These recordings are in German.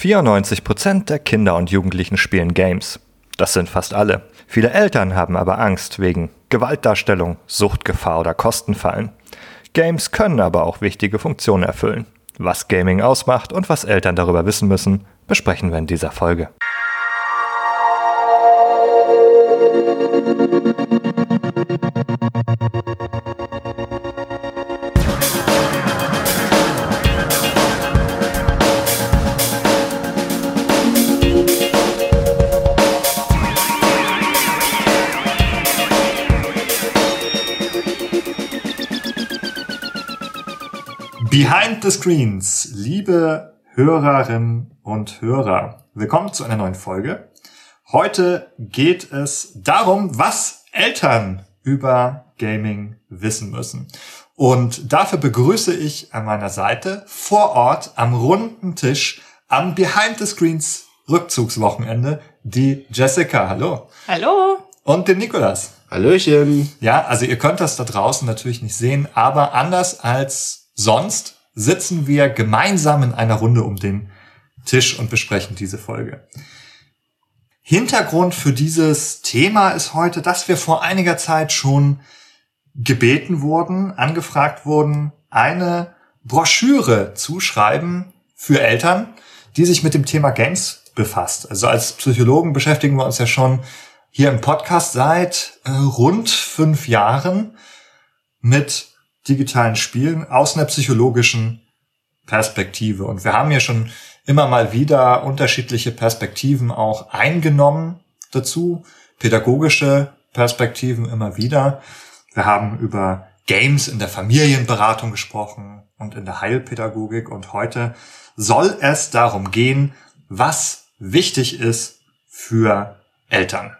94% der Kinder und Jugendlichen spielen Games. Das sind fast alle. Viele Eltern haben aber Angst wegen Gewaltdarstellung, Suchtgefahr oder Kostenfallen. Games können aber auch wichtige Funktionen erfüllen. Was Gaming ausmacht und was Eltern darüber wissen müssen, besprechen wir in dieser Folge. Behind the Screens, liebe Hörerinnen und Hörer, willkommen zu einer neuen Folge. Heute geht es darum, was Eltern über Gaming wissen müssen. Und dafür begrüße ich an meiner Seite vor Ort am runden Tisch am Behind the Screens Rückzugswochenende die Jessica. Hallo. Hallo. Und den Nikolas. Hallöchen. Ja, also ihr könnt das da draußen natürlich nicht sehen, aber anders als Sonst sitzen wir gemeinsam in einer Runde um den Tisch und besprechen diese Folge. Hintergrund für dieses Thema ist heute, dass wir vor einiger Zeit schon gebeten wurden, angefragt wurden, eine Broschüre zuschreiben für Eltern, die sich mit dem Thema Games befasst. Also als Psychologen beschäftigen wir uns ja schon hier im Podcast seit äh, rund fünf Jahren mit digitalen Spielen aus einer psychologischen Perspektive. Und wir haben hier schon immer mal wieder unterschiedliche Perspektiven auch eingenommen dazu, pädagogische Perspektiven immer wieder. Wir haben über Games in der Familienberatung gesprochen und in der Heilpädagogik und heute soll es darum gehen, was wichtig ist für Eltern.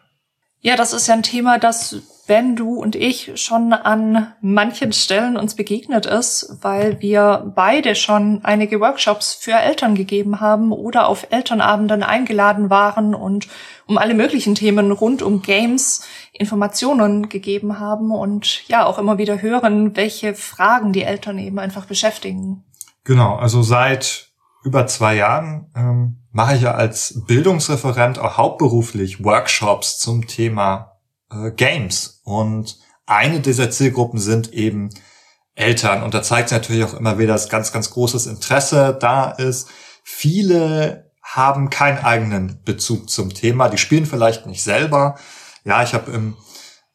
Ja, das ist ja ein Thema, das Ben, du und ich schon an manchen Stellen uns begegnet ist, weil wir beide schon einige Workshops für Eltern gegeben haben oder auf Elternabenden eingeladen waren und um alle möglichen Themen rund um Games Informationen gegeben haben und ja auch immer wieder hören, welche Fragen die Eltern eben einfach beschäftigen. Genau, also seit über zwei Jahren ähm, mache ich ja als Bildungsreferent auch hauptberuflich Workshops zum Thema äh, Games. Und eine dieser Zielgruppen sind eben Eltern. Und da zeigt sich natürlich auch immer wieder, dass ganz, ganz großes Interesse da ist. Viele haben keinen eigenen Bezug zum Thema. Die spielen vielleicht nicht selber. Ja, ich habe im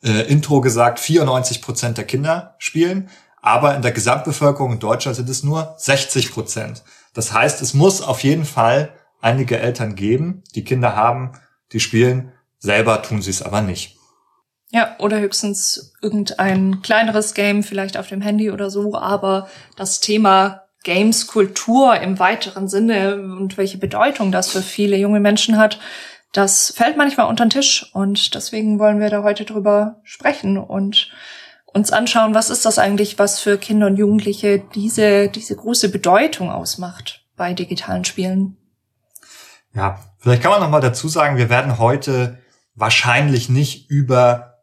äh, Intro gesagt, 94 Prozent der Kinder spielen. Aber in der Gesamtbevölkerung in Deutschland sind es nur 60 Prozent. Das heißt, es muss auf jeden Fall einige Eltern geben, die Kinder haben, die spielen. Selber tun sie es aber nicht. Ja, oder höchstens irgendein kleineres Game, vielleicht auf dem Handy oder so, aber das Thema Games-Kultur im weiteren Sinne und welche Bedeutung das für viele junge Menschen hat, das fällt manchmal unter den Tisch und deswegen wollen wir da heute drüber sprechen und uns anschauen, was ist das eigentlich, was für Kinder und Jugendliche diese, diese große Bedeutung ausmacht bei digitalen Spielen. Ja, vielleicht kann man noch mal dazu sagen, wir werden heute wahrscheinlich nicht über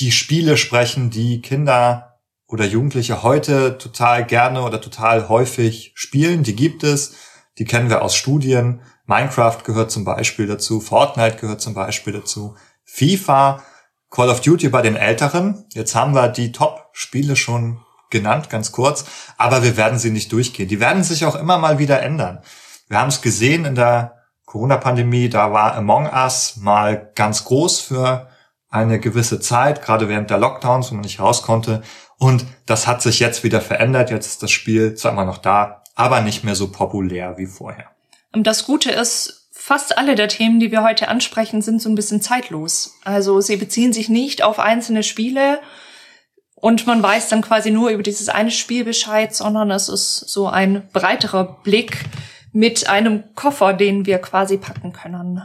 die Spiele sprechen, die Kinder oder Jugendliche heute total gerne oder total häufig spielen. Die gibt es, die kennen wir aus Studien. Minecraft gehört zum Beispiel dazu, Fortnite gehört zum Beispiel dazu, FIFA, Call of Duty bei den Älteren. Jetzt haben wir die Top-Spiele schon genannt, ganz kurz, aber wir werden sie nicht durchgehen. Die werden sich auch immer mal wieder ändern. Wir haben es gesehen in der Corona-Pandemie, da war Among Us mal ganz groß für eine gewisse Zeit, gerade während der Lockdowns, wo man nicht raus konnte. Und das hat sich jetzt wieder verändert. Jetzt ist das Spiel zwar immer noch da, aber nicht mehr so populär wie vorher. Und das Gute ist, fast alle der Themen, die wir heute ansprechen, sind so ein bisschen zeitlos. Also sie beziehen sich nicht auf einzelne Spiele und man weiß dann quasi nur über dieses eine Spiel Bescheid, sondern es ist so ein breiterer Blick mit einem Koffer, den wir quasi packen können.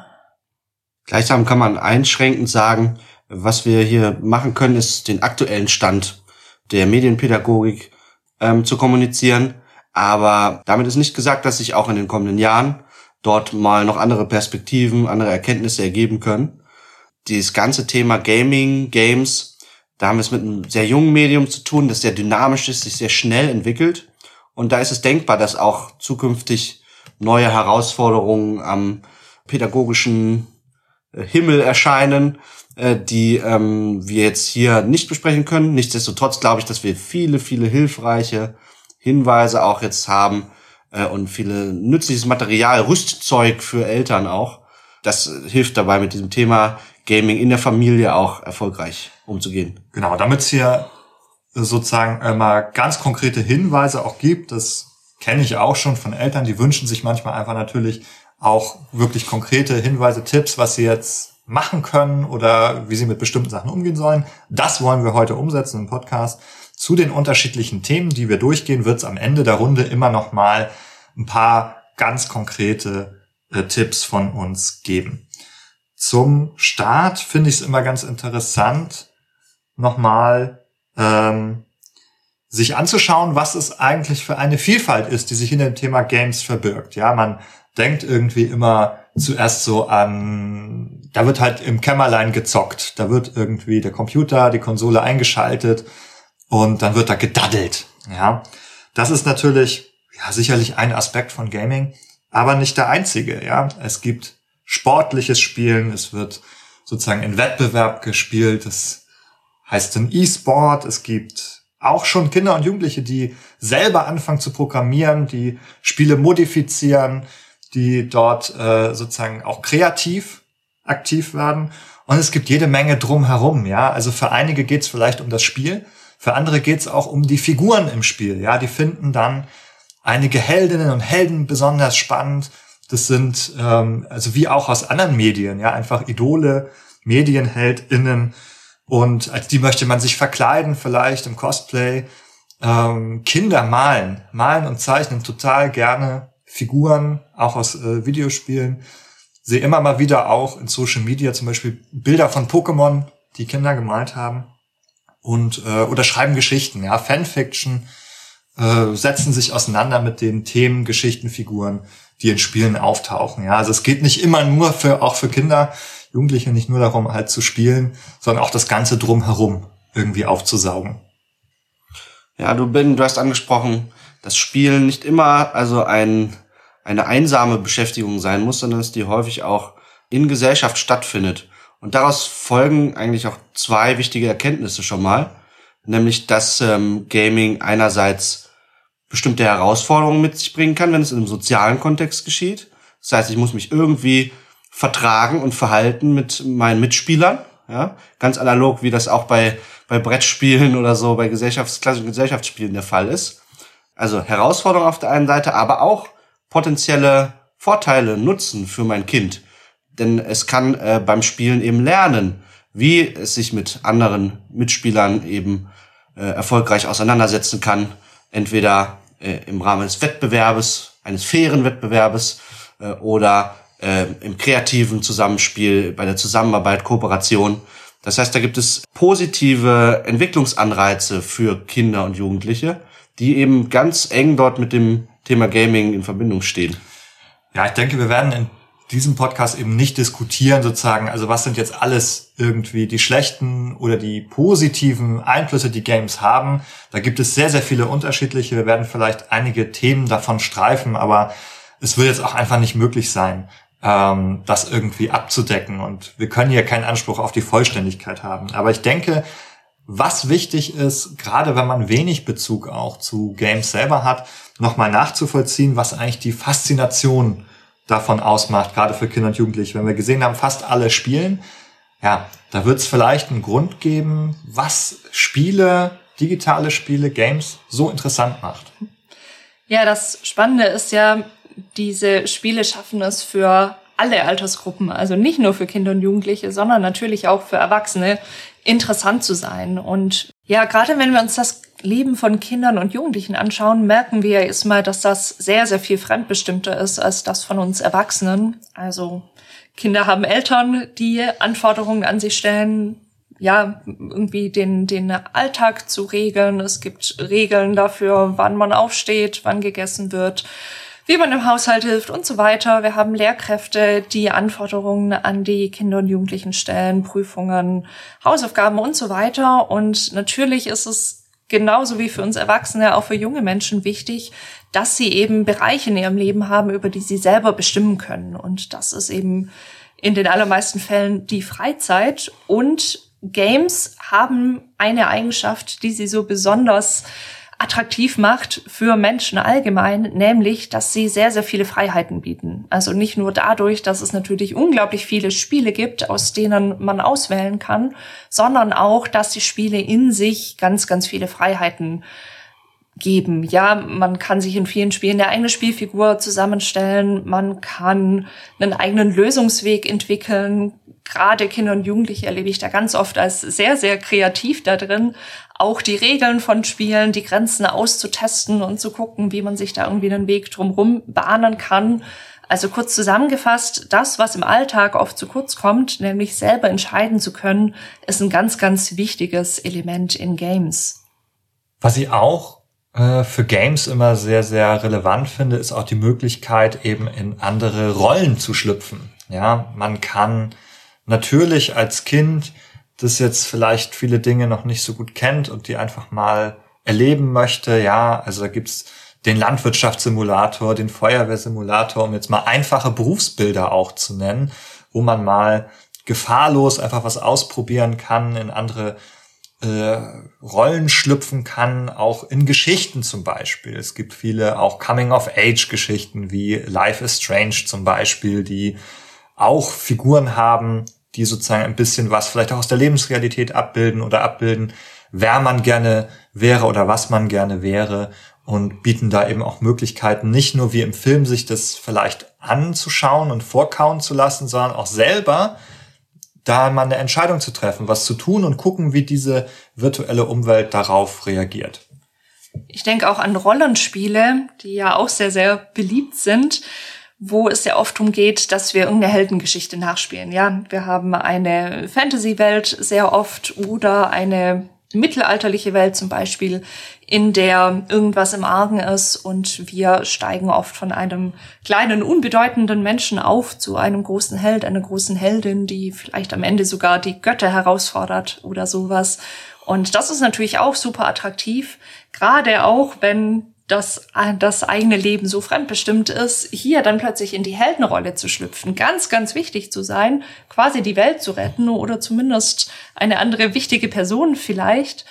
Gleichsam kann man einschränkend sagen, was wir hier machen können, ist den aktuellen Stand der Medienpädagogik ähm, zu kommunizieren. Aber damit ist nicht gesagt, dass sich auch in den kommenden Jahren dort mal noch andere Perspektiven, andere Erkenntnisse ergeben können. Dieses ganze Thema Gaming, Games, da haben wir es mit einem sehr jungen Medium zu tun, das sehr dynamisch ist, sich sehr schnell entwickelt. Und da ist es denkbar, dass auch zukünftig neue Herausforderungen am pädagogischen Himmel erscheinen, äh, die ähm, wir jetzt hier nicht besprechen können. Nichtsdestotrotz glaube ich, dass wir viele, viele hilfreiche Hinweise auch jetzt haben äh, und viele nützliches Material, Rüstzeug für Eltern auch. Das hilft dabei, mit diesem Thema Gaming in der Familie auch erfolgreich umzugehen. Genau, damit es hier sozusagen äh, mal ganz konkrete Hinweise auch gibt, das kenne ich auch schon von Eltern, die wünschen sich manchmal einfach natürlich auch wirklich konkrete Hinweise, Tipps, was sie jetzt machen können oder wie sie mit bestimmten Sachen umgehen sollen. Das wollen wir heute umsetzen im Podcast. Zu den unterschiedlichen Themen, die wir durchgehen, wird es am Ende der Runde immer noch mal ein paar ganz konkrete äh, Tipps von uns geben. Zum Start finde ich es immer ganz interessant, nochmal ähm, sich anzuschauen, was es eigentlich für eine Vielfalt ist, die sich in dem Thema Games verbirgt. Ja, man denkt irgendwie immer zuerst so an, da wird halt im Kämmerlein gezockt, da wird irgendwie der Computer, die Konsole eingeschaltet und dann wird da gedaddelt. Ja, das ist natürlich ja sicherlich ein Aspekt von Gaming, aber nicht der einzige. Ja, es gibt sportliches Spielen, es wird sozusagen in Wettbewerb gespielt, das heißt ein E-Sport, es gibt auch schon Kinder und Jugendliche, die selber anfangen zu programmieren, die Spiele modifizieren, die dort äh, sozusagen auch kreativ aktiv werden. Und es gibt jede Menge drumherum, ja. Also für einige geht es vielleicht um das Spiel, für andere geht es auch um die Figuren im Spiel, ja. Die finden dann einige Heldinnen und Helden besonders spannend. Das sind ähm, also wie auch aus anderen Medien, ja, einfach Idole, MedienheldInnen. Und als die möchte man sich verkleiden, vielleicht im Cosplay. Ähm, Kinder malen, malen und zeichnen total gerne Figuren, auch aus äh, Videospielen. Sehe immer mal wieder auch in Social Media zum Beispiel Bilder von Pokémon, die Kinder gemalt haben. Und, äh, oder schreiben Geschichten, ja, Fanfiction, äh, setzen sich auseinander mit den Themen, Geschichten, Figuren, die in Spielen auftauchen. Ja, also es geht nicht immer nur für, auch für Kinder, Jugendliche nicht nur darum, halt zu spielen, sondern auch das Ganze drumherum irgendwie aufzusaugen. Ja, du bin, du hast angesprochen, dass Spielen nicht immer also ein eine einsame Beschäftigung sein muss, sondern dass die häufig auch in Gesellschaft stattfindet. Und daraus folgen eigentlich auch zwei wichtige Erkenntnisse schon mal, nämlich dass ähm, Gaming einerseits bestimmte Herausforderungen mit sich bringen kann, wenn es in einem sozialen Kontext geschieht. Das heißt, ich muss mich irgendwie vertragen und verhalten mit meinen Mitspielern, ja, ganz analog, wie das auch bei bei Brettspielen oder so, bei Gesellschafts klassischen Gesellschaftsspielen der Fall ist. Also Herausforderung auf der einen Seite, aber auch potenzielle Vorteile nutzen für mein Kind. Denn es kann äh, beim Spielen eben lernen, wie es sich mit anderen Mitspielern eben äh, erfolgreich auseinandersetzen kann. Entweder äh, im Rahmen des Wettbewerbes, eines fairen Wettbewerbes äh, oder äh, im kreativen Zusammenspiel, bei der Zusammenarbeit, Kooperation. Das heißt, da gibt es positive Entwicklungsanreize für Kinder und Jugendliche, die eben ganz eng dort mit dem Thema Gaming in Verbindung stehen. Ja, ich denke, wir werden in diesem Podcast eben nicht diskutieren, sozusagen, also was sind jetzt alles irgendwie die schlechten oder die positiven Einflüsse, die Games haben. Da gibt es sehr, sehr viele unterschiedliche. Wir werden vielleicht einige Themen davon streifen, aber es wird jetzt auch einfach nicht möglich sein, ähm, das irgendwie abzudecken. Und wir können hier keinen Anspruch auf die Vollständigkeit haben. Aber ich denke, was wichtig ist, gerade wenn man wenig Bezug auch zu Games selber hat, nochmal nachzuvollziehen, was eigentlich die Faszination davon ausmacht, gerade für Kinder und Jugendliche. Wenn wir gesehen haben, fast alle spielen, ja, da wird es vielleicht einen Grund geben, was Spiele, digitale Spiele, Games so interessant macht. Ja, das Spannende ist ja, diese Spiele schaffen es für alle Altersgruppen, also nicht nur für Kinder und Jugendliche, sondern natürlich auch für Erwachsene interessant zu sein. Und ja, gerade wenn wir uns das Leben von Kindern und Jugendlichen anschauen, merken wir erstmal, dass das sehr, sehr viel fremdbestimmter ist als das von uns Erwachsenen. Also Kinder haben Eltern, die Anforderungen an sich stellen, ja, irgendwie den, den Alltag zu regeln. Es gibt Regeln dafür, wann man aufsteht, wann gegessen wird wie man im Haushalt hilft und so weiter. Wir haben Lehrkräfte, die Anforderungen an die Kinder und Jugendlichen stellen, Prüfungen, Hausaufgaben und so weiter. Und natürlich ist es genauso wie für uns Erwachsene auch für junge Menschen wichtig, dass sie eben Bereiche in ihrem Leben haben, über die sie selber bestimmen können. Und das ist eben in den allermeisten Fällen die Freizeit. Und Games haben eine Eigenschaft, die sie so besonders attraktiv macht für Menschen allgemein, nämlich, dass sie sehr, sehr viele Freiheiten bieten. Also nicht nur dadurch, dass es natürlich unglaublich viele Spiele gibt, aus denen man auswählen kann, sondern auch, dass die Spiele in sich ganz, ganz viele Freiheiten geben. Ja, man kann sich in vielen Spielen eine eigene Spielfigur zusammenstellen, man kann einen eigenen Lösungsweg entwickeln. Gerade Kinder und Jugendliche erlebe ich da ganz oft als sehr, sehr kreativ da drin, auch die Regeln von Spielen, die Grenzen auszutesten und zu gucken, wie man sich da irgendwie einen Weg drumherum bahnen kann. Also kurz zusammengefasst, das, was im Alltag oft zu kurz kommt, nämlich selber entscheiden zu können, ist ein ganz, ganz wichtiges Element in Games. Was ich auch äh, für Games immer sehr, sehr relevant finde, ist auch die Möglichkeit, eben in andere Rollen zu schlüpfen. Ja, man kann natürlich als Kind das jetzt vielleicht viele Dinge noch nicht so gut kennt und die einfach mal erleben möchte, ja, also da gibt's den Landwirtschaftssimulator, den Feuerwehrsimulator, um jetzt mal einfache Berufsbilder auch zu nennen, wo man mal gefahrlos einfach was ausprobieren kann, in andere äh, Rollen schlüpfen kann, auch in Geschichten zum Beispiel. Es gibt viele auch Coming-of-Age-Geschichten wie Life is Strange zum Beispiel, die auch Figuren haben, die sozusagen ein bisschen was vielleicht auch aus der Lebensrealität abbilden oder abbilden, wer man gerne wäre oder was man gerne wäre und bieten da eben auch Möglichkeiten, nicht nur wie im Film sich das vielleicht anzuschauen und vorkauen zu lassen, sondern auch selber da mal eine Entscheidung zu treffen, was zu tun und gucken, wie diese virtuelle Umwelt darauf reagiert. Ich denke auch an Rollenspiele, die ja auch sehr, sehr beliebt sind wo es ja oft darum geht, dass wir irgendeine Heldengeschichte nachspielen. Ja, wir haben eine Fantasy-Welt sehr oft oder eine mittelalterliche Welt zum Beispiel, in der irgendwas im Argen ist und wir steigen oft von einem kleinen, unbedeutenden Menschen auf zu einem großen Held, einer großen Heldin, die vielleicht am Ende sogar die Götter herausfordert oder sowas. Und das ist natürlich auch super attraktiv, gerade auch wenn dass das eigene Leben so fremdbestimmt ist, hier dann plötzlich in die Heldenrolle zu schlüpfen, ganz, ganz wichtig zu sein, quasi die Welt zu retten oder zumindest eine andere wichtige Person vielleicht.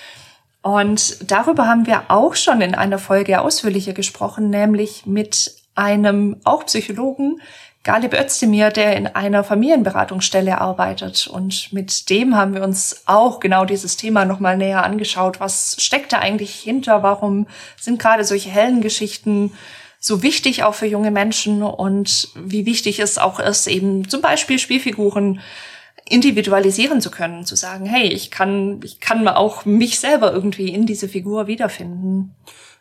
Und darüber haben wir auch schon in einer Folge ausführlicher gesprochen, nämlich mit einem auch Psychologen, Galib Özdemir, der in einer Familienberatungsstelle arbeitet. Und mit dem haben wir uns auch genau dieses Thema nochmal näher angeschaut. Was steckt da eigentlich hinter? Warum sind gerade solche Heldengeschichten so wichtig auch für junge Menschen? Und wie wichtig es auch ist, eben zum Beispiel Spielfiguren individualisieren zu können, zu sagen, hey, ich kann, ich kann auch mich selber irgendwie in diese Figur wiederfinden.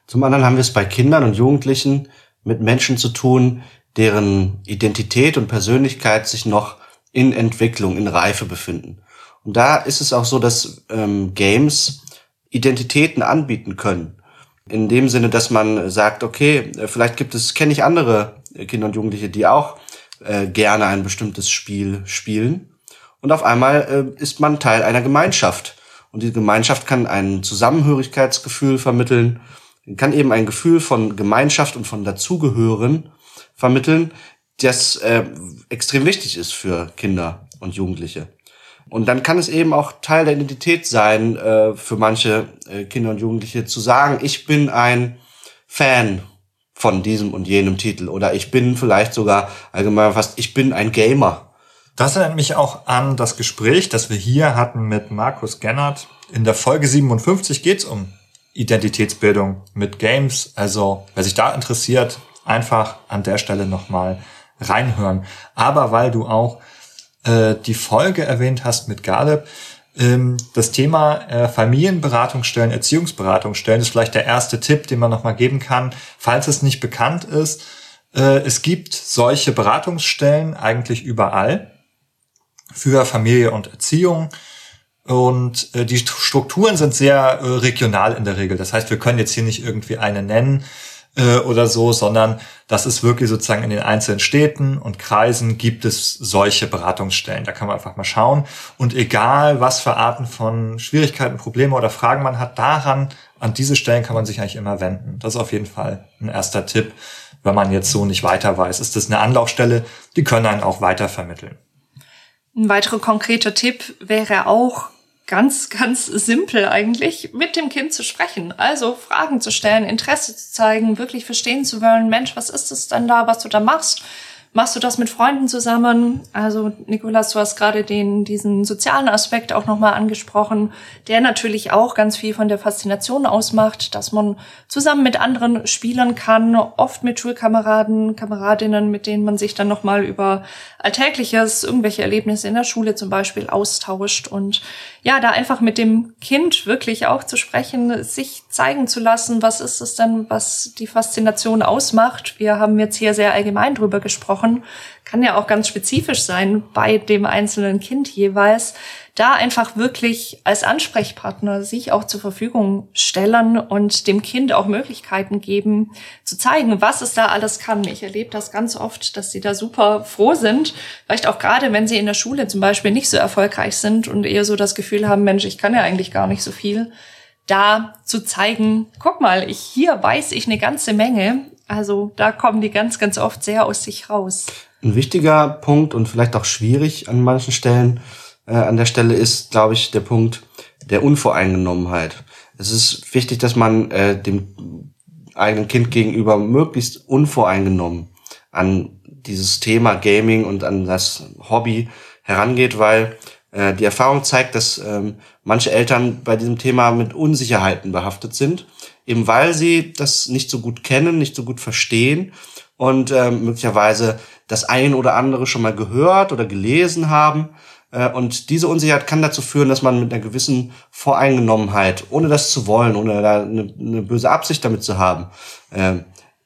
Zum anderen haben wir es bei Kindern und Jugendlichen mit Menschen zu tun, deren Identität und Persönlichkeit sich noch in Entwicklung, in Reife befinden. Und da ist es auch so, dass ähm, Games Identitäten anbieten können. In dem Sinne, dass man sagt, okay, äh, vielleicht gibt es, kenne ich andere Kinder und Jugendliche, die auch äh, gerne ein bestimmtes Spiel spielen. Und auf einmal äh, ist man Teil einer Gemeinschaft. Und diese Gemeinschaft kann ein Zusammenhörigkeitsgefühl vermitteln, kann eben ein Gefühl von Gemeinschaft und von Dazugehören vermitteln, das äh, extrem wichtig ist für Kinder und Jugendliche. Und dann kann es eben auch Teil der Identität sein, äh, für manche äh, Kinder und Jugendliche zu sagen, ich bin ein Fan von diesem und jenem Titel oder ich bin vielleicht sogar allgemein fast, ich bin ein Gamer. Das erinnert mich auch an das Gespräch, das wir hier hatten mit Markus Gennert. In der Folge 57 geht es um Identitätsbildung mit Games. Also wer sich da interessiert, einfach an der Stelle nochmal reinhören. Aber weil du auch äh, die Folge erwähnt hast mit Galeb, ähm, das Thema äh, Familienberatungsstellen, Erziehungsberatungsstellen ist vielleicht der erste Tipp, den man nochmal geben kann, falls es nicht bekannt ist. Äh, es gibt solche Beratungsstellen eigentlich überall für Familie und Erziehung. Und äh, die Strukturen sind sehr äh, regional in der Regel. Das heißt, wir können jetzt hier nicht irgendwie eine nennen, äh, oder so, sondern das ist wirklich sozusagen in den einzelnen Städten und Kreisen gibt es solche Beratungsstellen. Da kann man einfach mal schauen. Und egal, was für Arten von Schwierigkeiten, Probleme oder Fragen man hat, daran an diese Stellen kann man sich eigentlich immer wenden. Das ist auf jeden Fall ein erster Tipp, wenn man jetzt so nicht weiter weiß. Ist das eine Anlaufstelle? Die können einen auch weiter vermitteln. Ein weiterer konkreter Tipp wäre auch, ganz, ganz simpel eigentlich, mit dem Kind zu sprechen. Also Fragen zu stellen, Interesse zu zeigen, wirklich verstehen zu wollen, Mensch, was ist es denn da, was du da machst? Machst du das mit Freunden zusammen? Also Nikolas, du hast gerade den diesen sozialen Aspekt auch nochmal angesprochen, der natürlich auch ganz viel von der Faszination ausmacht, dass man zusammen mit anderen spielen kann, oft mit Schulkameraden, Kameradinnen, mit denen man sich dann nochmal über Alltägliches, irgendwelche Erlebnisse in der Schule zum Beispiel austauscht und ja, da einfach mit dem Kind wirklich auch zu sprechen, sich zeigen zu lassen, was ist es denn, was die Faszination ausmacht. Wir haben jetzt hier sehr allgemein drüber gesprochen, kann ja auch ganz spezifisch sein bei dem einzelnen Kind jeweils da einfach wirklich als Ansprechpartner sich auch zur Verfügung stellen und dem Kind auch Möglichkeiten geben, zu zeigen, was es da alles kann. Ich erlebe das ganz oft, dass sie da super froh sind. Vielleicht auch gerade, wenn sie in der Schule zum Beispiel nicht so erfolgreich sind und eher so das Gefühl haben, Mensch, ich kann ja eigentlich gar nicht so viel. Da zu zeigen, guck mal, ich, hier weiß ich eine ganze Menge. Also da kommen die ganz, ganz oft sehr aus sich raus. Ein wichtiger Punkt und vielleicht auch schwierig an manchen Stellen äh, an der Stelle ist, glaube ich, der Punkt der Unvoreingenommenheit. Es ist wichtig, dass man äh, dem eigenen Kind gegenüber möglichst unvoreingenommen an dieses Thema Gaming und an das Hobby herangeht, weil äh, die Erfahrung zeigt, dass ähm, manche Eltern bei diesem Thema mit Unsicherheiten behaftet sind, eben weil sie das nicht so gut kennen, nicht so gut verstehen und ähm, möglicherweise das ein oder andere schon mal gehört oder gelesen haben äh, und diese Unsicherheit kann dazu führen, dass man mit einer gewissen Voreingenommenheit, ohne das zu wollen, ohne da eine, eine böse Absicht damit zu haben,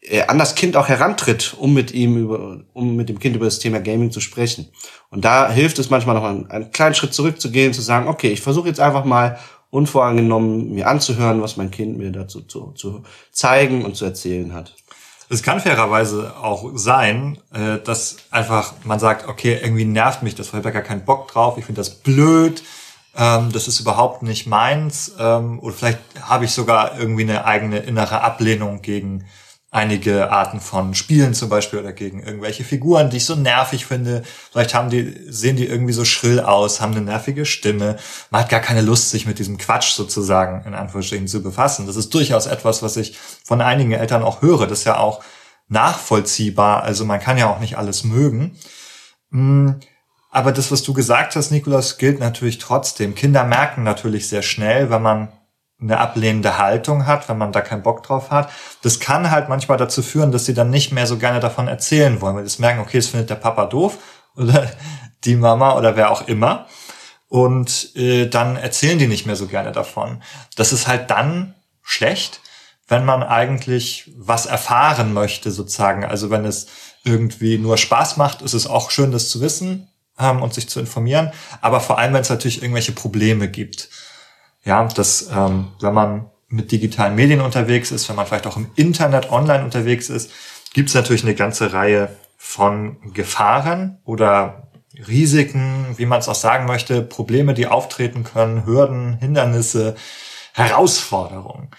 äh, an das Kind auch herantritt, um mit ihm über, um mit dem Kind über das Thema Gaming zu sprechen. Und da hilft es manchmal noch einen, einen kleinen Schritt zurückzugehen, zu sagen, okay, ich versuche jetzt einfach mal unvoreingenommen mir anzuhören, was mein Kind mir dazu zu, zu zeigen und zu erzählen hat. Es kann fairerweise auch sein, äh, dass einfach man sagt, okay, irgendwie nervt mich das, ich habe gar keinen Bock drauf, ich finde das blöd, ähm, das ist überhaupt nicht meins. Ähm, oder vielleicht habe ich sogar irgendwie eine eigene innere Ablehnung gegen einige Arten von Spielen zum Beispiel oder gegen irgendwelche Figuren, die ich so nervig finde. Vielleicht haben die, sehen die irgendwie so schrill aus, haben eine nervige Stimme. Man hat gar keine Lust, sich mit diesem Quatsch sozusagen in Anführungsstrichen zu befassen. Das ist durchaus etwas, was ich von einigen Eltern auch höre. Das ist ja auch nachvollziehbar. Also man kann ja auch nicht alles mögen. Hm, aber das, was du gesagt hast, Nikolas, gilt natürlich trotzdem. Kinder merken natürlich sehr schnell, wenn man eine ablehnende Haltung hat, wenn man da keinen Bock drauf hat. Das kann halt manchmal dazu führen, dass sie dann nicht mehr so gerne davon erzählen wollen, weil sie merken, okay, das findet der Papa doof oder die Mama oder wer auch immer. Und äh, dann erzählen die nicht mehr so gerne davon. Das ist halt dann schlecht, wenn man eigentlich was erfahren möchte, sozusagen. Also wenn es irgendwie nur Spaß macht, ist es auch schön, das zu wissen ähm, und sich zu informieren. Aber vor allem, wenn es natürlich irgendwelche Probleme gibt ja, dass ähm, wenn man mit digitalen Medien unterwegs ist, wenn man vielleicht auch im Internet online unterwegs ist, gibt es natürlich eine ganze Reihe von Gefahren oder Risiken, wie man es auch sagen möchte, Probleme, die auftreten können, Hürden, Hindernisse, Herausforderungen.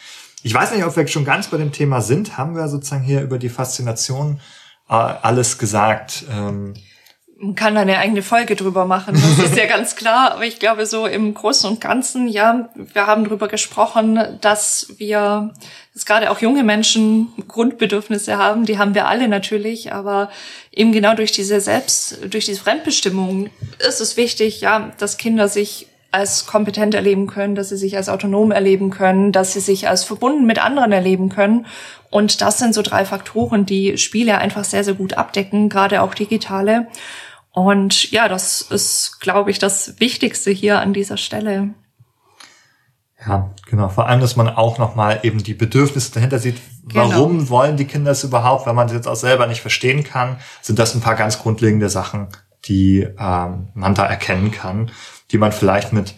Ich weiß nicht, ob wir schon ganz bei dem Thema sind. Haben wir sozusagen hier über die Faszination äh, alles gesagt? Ähm, man kann da eine eigene Folge drüber machen, das ist ja ganz klar. Aber ich glaube, so im Großen und Ganzen, ja, wir haben drüber gesprochen, dass wir, dass gerade auch junge Menschen Grundbedürfnisse haben, die haben wir alle natürlich, aber eben genau durch diese Selbst, durch diese Fremdbestimmung ist es wichtig, ja, dass Kinder sich als kompetent erleben können, dass sie sich als autonom erleben können, dass sie sich als verbunden mit anderen erleben können. Und das sind so drei Faktoren, die Spiele einfach sehr, sehr gut abdecken, gerade auch digitale. Und ja, das ist, glaube ich, das Wichtigste hier an dieser Stelle. Ja, genau. Vor allem, dass man auch nochmal eben die Bedürfnisse dahinter sieht. Genau. Warum wollen die Kinder es überhaupt? Wenn man es jetzt auch selber nicht verstehen kann, sind das ein paar ganz grundlegende Sachen, die ähm, man da erkennen kann, die man vielleicht mit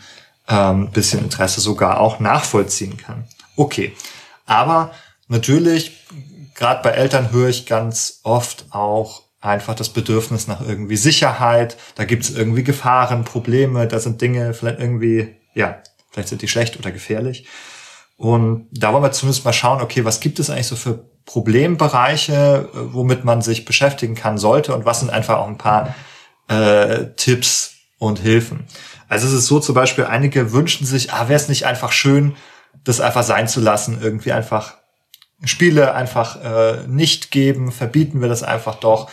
ähm, bisschen Interesse sogar auch nachvollziehen kann. Okay. Aber natürlich, gerade bei Eltern höre ich ganz oft auch, einfach das Bedürfnis nach irgendwie Sicherheit. Da gibt es irgendwie Gefahren, Probleme, da sind Dinge vielleicht irgendwie, ja, vielleicht sind die schlecht oder gefährlich. Und da wollen wir zumindest mal schauen, okay, was gibt es eigentlich so für Problembereiche, äh, womit man sich beschäftigen kann sollte und was sind einfach auch ein paar äh, Tipps und Hilfen. Also es ist so zum Beispiel, einige wünschen sich, ah, wäre es nicht einfach schön, das einfach sein zu lassen, irgendwie einfach Spiele einfach äh, nicht geben, verbieten wir das einfach doch,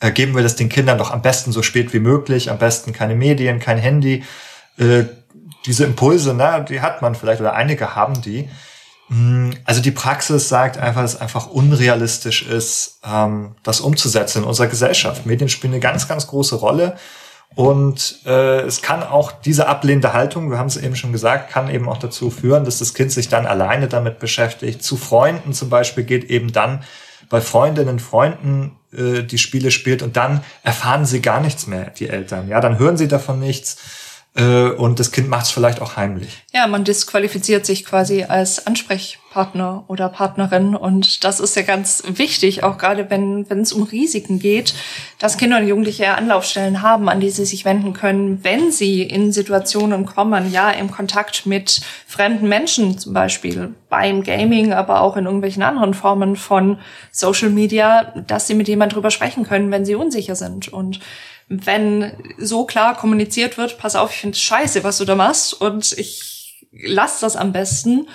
äh, geben wir das den Kindern doch am besten so spät wie möglich, am besten keine Medien, kein Handy. Äh, diese Impulse, ne, die hat man vielleicht oder einige haben die. Hm, also die Praxis sagt einfach, dass es einfach unrealistisch ist, ähm, das umzusetzen in unserer Gesellschaft. Medien spielen eine ganz, ganz große Rolle. Und äh, es kann auch diese ablehnende Haltung, wir haben es eben schon gesagt, kann eben auch dazu führen, dass das Kind sich dann alleine damit beschäftigt. Zu Freunden zum Beispiel geht eben dann bei Freundinnen, Freunden äh, die Spiele spielt und dann erfahren sie gar nichts mehr, die Eltern. Ja, dann hören sie davon nichts äh, und das Kind macht es vielleicht auch heimlich. Ja, man disqualifiziert sich quasi als Ansprechpartner oder Partnerin und das ist ja ganz wichtig, auch gerade wenn wenn es um Risiken geht, dass Kinder und Jugendliche Anlaufstellen haben, an die sie sich wenden können, wenn sie in Situationen kommen, ja, im Kontakt mit fremden Menschen zum Beispiel, beim Gaming, aber auch in irgendwelchen anderen Formen von Social Media, dass sie mit jemand drüber sprechen können, wenn sie unsicher sind und wenn so klar kommuniziert wird, pass auf, ich finde scheiße, was du da machst und ich lass das am besten,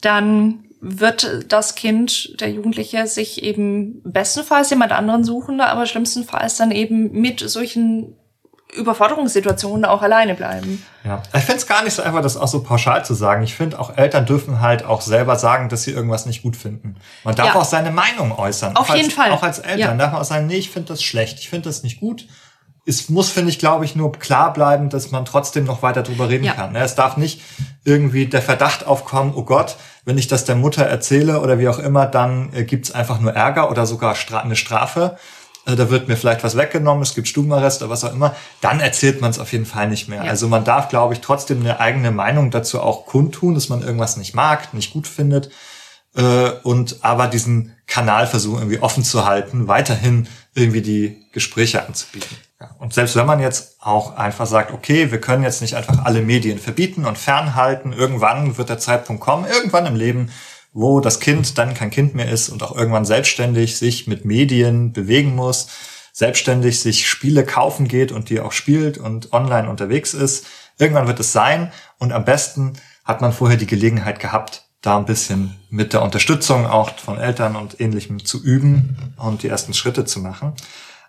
dann wird das Kind, der Jugendliche, sich eben bestenfalls jemand anderen suchen, aber schlimmstenfalls dann eben mit solchen Überforderungssituationen auch alleine bleiben. Ja, ich finde es gar nicht so einfach, das auch so pauschal zu sagen. Ich finde auch Eltern dürfen halt auch selber sagen, dass sie irgendwas nicht gut finden. Man darf ja. auch seine Meinung äußern. Auf jeden als, Fall. Auch als Eltern ja. darf man auch sagen, nee, ich finde das schlecht, ich finde das nicht gut es muss, finde ich, glaube ich, nur klar bleiben, dass man trotzdem noch weiter drüber reden ja. kann. Ne? Es darf nicht irgendwie der Verdacht aufkommen, oh Gott, wenn ich das der Mutter erzähle oder wie auch immer, dann äh, gibt's einfach nur Ärger oder sogar eine Strafe. Äh, da wird mir vielleicht was weggenommen, es gibt Stubenarrest oder was auch immer. Dann erzählt man es auf jeden Fall nicht mehr. Ja. Also man darf, glaube ich, trotzdem eine eigene Meinung dazu auch kundtun, dass man irgendwas nicht mag, nicht gut findet. Äh, und aber diesen Kanal versuchen irgendwie offen zu halten, weiterhin irgendwie die Gespräche anzubieten. Ja, und selbst wenn man jetzt auch einfach sagt, okay, wir können jetzt nicht einfach alle Medien verbieten und fernhalten, irgendwann wird der Zeitpunkt kommen, irgendwann im Leben, wo das Kind dann kein Kind mehr ist und auch irgendwann selbstständig sich mit Medien bewegen muss, selbstständig sich Spiele kaufen geht und die auch spielt und online unterwegs ist. Irgendwann wird es sein und am besten hat man vorher die Gelegenheit gehabt, da ein bisschen mit der Unterstützung auch von Eltern und ähnlichem zu üben und die ersten Schritte zu machen.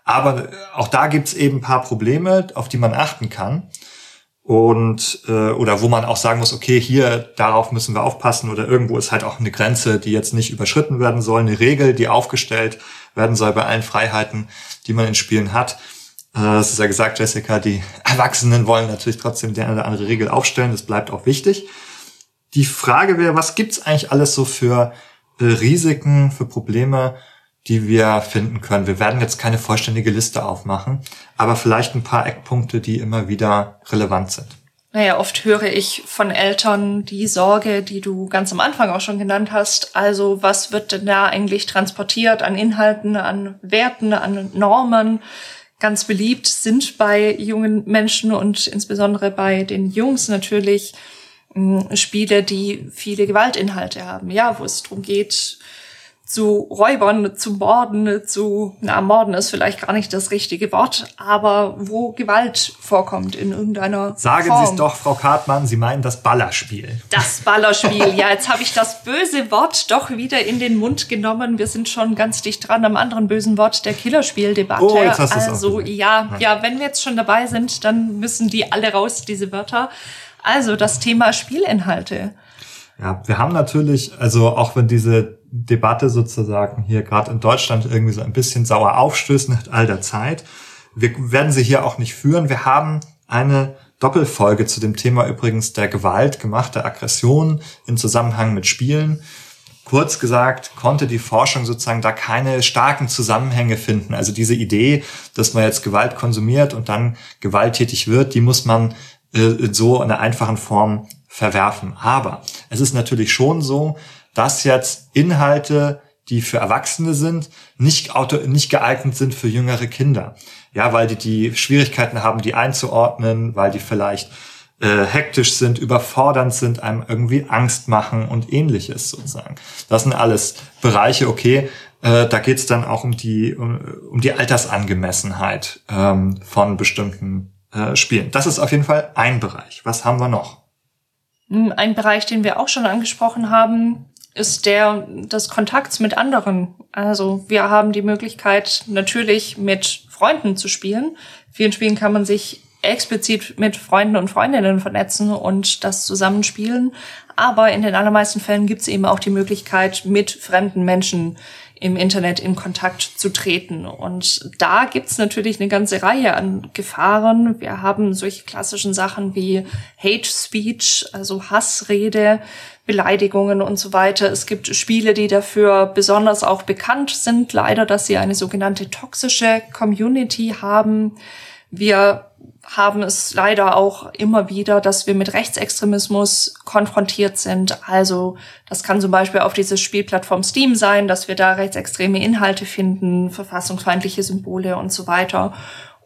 Aber auch da gibt's eben ein paar Probleme, auf die man achten kann. Und äh, oder wo man auch sagen muss, okay, hier darauf müssen wir aufpassen oder irgendwo ist halt auch eine Grenze, die jetzt nicht überschritten werden soll, eine Regel, die aufgestellt werden soll bei allen Freiheiten, die man in Spielen hat. Äh, das ist ja gesagt, Jessica, die Erwachsenen wollen natürlich trotzdem die eine oder andere Regel aufstellen, das bleibt auch wichtig. Die Frage wäre, was gibt's eigentlich alles so für äh, Risiken, für Probleme, die wir finden können. Wir werden jetzt keine vollständige Liste aufmachen, aber vielleicht ein paar Eckpunkte, die immer wieder relevant sind. Naja, oft höre ich von Eltern die Sorge, die du ganz am Anfang auch schon genannt hast. Also was wird denn da eigentlich transportiert an Inhalten, an Werten, an Normen? Ganz beliebt sind bei jungen Menschen und insbesondere bei den Jungs natürlich hm, Spiele, die viele Gewaltinhalte haben. Ja, wo es darum geht, zu Räubern, zu Morden, zu, na, Morden ist vielleicht gar nicht das richtige Wort, aber wo Gewalt vorkommt in irgendeiner Sagen Form. Sie es doch, Frau Kartmann, Sie meinen das Ballerspiel. Das Ballerspiel, ja, jetzt habe ich das böse Wort doch wieder in den Mund genommen. Wir sind schon ganz dicht dran am anderen bösen Wort der Killerspieldebatte. Oh, jetzt hast also, ja, ja, wenn wir jetzt schon dabei sind, dann müssen die alle raus, diese Wörter. Also, das Thema Spielinhalte. Ja, wir haben natürlich, also auch wenn diese Debatte sozusagen hier gerade in Deutschland irgendwie so ein bisschen sauer aufstößt nach all der Zeit. Wir werden sie hier auch nicht führen. Wir haben eine Doppelfolge zu dem Thema übrigens der Gewalt, gemachte Aggression in Zusammenhang mit Spielen. Kurz gesagt, konnte die Forschung sozusagen da keine starken Zusammenhänge finden. Also diese Idee, dass man jetzt Gewalt konsumiert und dann gewalttätig wird, die muss man äh, so in einer einfachen Form verwerfen. Aber es ist natürlich schon so, dass jetzt Inhalte, die für Erwachsene sind, nicht, auto, nicht geeignet sind für jüngere Kinder. Ja, weil die die Schwierigkeiten haben, die einzuordnen, weil die vielleicht äh, hektisch sind, überfordernd sind, einem irgendwie Angst machen und ähnliches sozusagen. Das sind alles Bereiche, okay, äh, da geht's dann auch um die, um, um die Altersangemessenheit ähm, von bestimmten äh, Spielen. Das ist auf jeden Fall ein Bereich. Was haben wir noch? Ein Bereich, den wir auch schon angesprochen haben, ist der des Kontakts mit anderen. Also wir haben die Möglichkeit, natürlich mit Freunden zu spielen. Vielen Spielen kann man sich explizit mit Freunden und Freundinnen vernetzen und das zusammenspielen. Aber in den allermeisten Fällen gibt es eben auch die Möglichkeit, mit fremden Menschen im Internet in Kontakt zu treten. Und da gibt's natürlich eine ganze Reihe an Gefahren. Wir haben solche klassischen Sachen wie Hate Speech, also Hassrede, Beleidigungen und so weiter. Es gibt Spiele, die dafür besonders auch bekannt sind, leider, dass sie eine sogenannte toxische Community haben. Wir haben es leider auch immer wieder, dass wir mit Rechtsextremismus konfrontiert sind. Also das kann zum Beispiel auf diese Spielplattform Steam sein, dass wir da rechtsextreme Inhalte finden, verfassungsfeindliche Symbole und so weiter.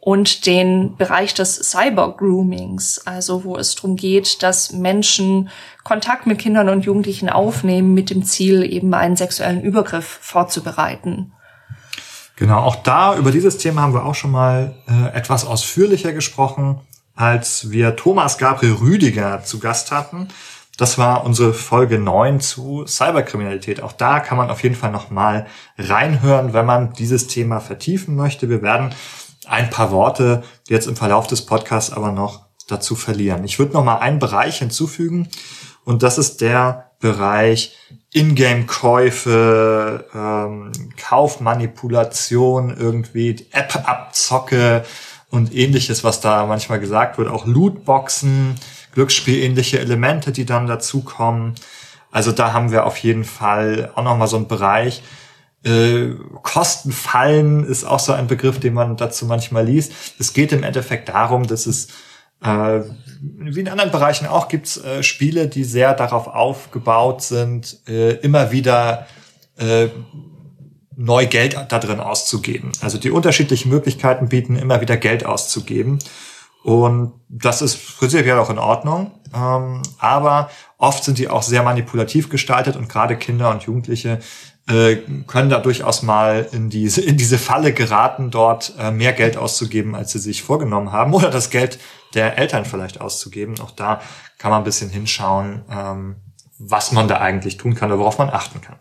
Und den Bereich des Cyber-Groomings, also wo es darum geht, dass Menschen Kontakt mit Kindern und Jugendlichen aufnehmen mit dem Ziel, eben einen sexuellen Übergriff vorzubereiten. Genau, auch da über dieses Thema haben wir auch schon mal äh, etwas ausführlicher gesprochen, als wir Thomas Gabriel Rüdiger zu Gast hatten. Das war unsere Folge 9 zu Cyberkriminalität. Auch da kann man auf jeden Fall noch mal reinhören, wenn man dieses Thema vertiefen möchte. Wir werden ein paar Worte jetzt im Verlauf des Podcasts aber noch dazu verlieren. Ich würde noch mal einen Bereich hinzufügen und das ist der Bereich Ingame-Käufe, ähm, Kaufmanipulation, irgendwie App-Abzocke und ähnliches, was da manchmal gesagt wird, auch Lootboxen, Glücksspielähnliche Elemente, die dann dazukommen. Also da haben wir auf jeden Fall auch nochmal so einen Bereich. Äh, Kostenfallen ist auch so ein Begriff, den man dazu manchmal liest. Es geht im Endeffekt darum, dass es äh, wie in anderen Bereichen auch gibt's äh, Spiele, die sehr darauf aufgebaut sind, äh, immer wieder äh, neu Geld da drin auszugeben. Also die unterschiedlichen Möglichkeiten bieten immer wieder Geld auszugeben. Und das ist prinzipiell auch in Ordnung. Ähm, aber oft sind die auch sehr manipulativ gestaltet und gerade Kinder und Jugendliche äh, können da durchaus mal in diese, in diese Falle geraten, dort äh, mehr Geld auszugeben, als sie sich vorgenommen haben oder das Geld der Eltern vielleicht auszugeben. Auch da kann man ein bisschen hinschauen, ähm, was man da eigentlich tun kann oder worauf man achten kann.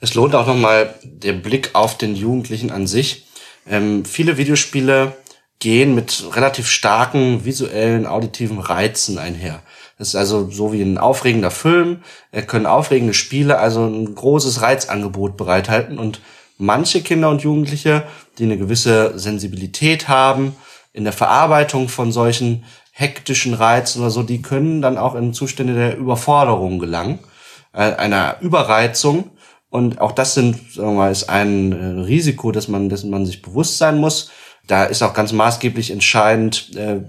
Es lohnt auch nochmal der Blick auf den Jugendlichen an sich. Ähm, viele Videospiele gehen mit relativ starken visuellen, auditiven Reizen einher. Das ist also so wie ein aufregender Film. Er können aufregende Spiele, also ein großes Reizangebot bereithalten. Und manche Kinder und Jugendliche, die eine gewisse Sensibilität haben, in der Verarbeitung von solchen hektischen Reizen oder so, die können dann auch in Zustände der Überforderung gelangen, äh, einer Überreizung. Und auch das sind, sagen wir mal, ist ein äh, Risiko, dass man, dessen man sich bewusst sein muss. Da ist auch ganz maßgeblich entscheidend, äh,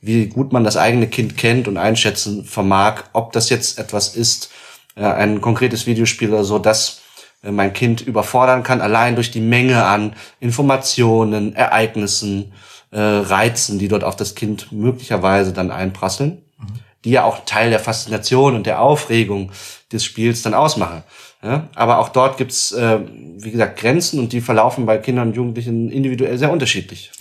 wie gut man das eigene Kind kennt und einschätzen vermag, ob das jetzt etwas ist, ein konkretes Videospiel oder so, das mein Kind überfordern kann, allein durch die Menge an Informationen, Ereignissen, äh, Reizen, die dort auf das Kind möglicherweise dann einprasseln, mhm. die ja auch Teil der Faszination und der Aufregung des Spiels dann ausmachen. Ja? Aber auch dort gibt's, äh, wie gesagt, Grenzen und die verlaufen bei Kindern und Jugendlichen individuell sehr unterschiedlich.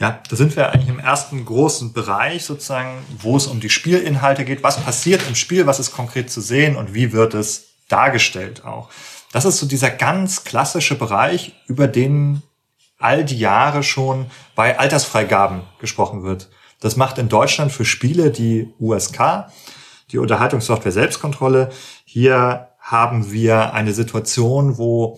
Ja, da sind wir eigentlich im ersten großen Bereich sozusagen, wo es um die Spielinhalte geht. Was passiert im Spiel? Was ist konkret zu sehen und wie wird es dargestellt auch? Das ist so dieser ganz klassische Bereich, über den all die Jahre schon bei Altersfreigaben gesprochen wird. Das macht in Deutschland für Spiele die USK, die Unterhaltungssoftware Selbstkontrolle. Hier haben wir eine Situation, wo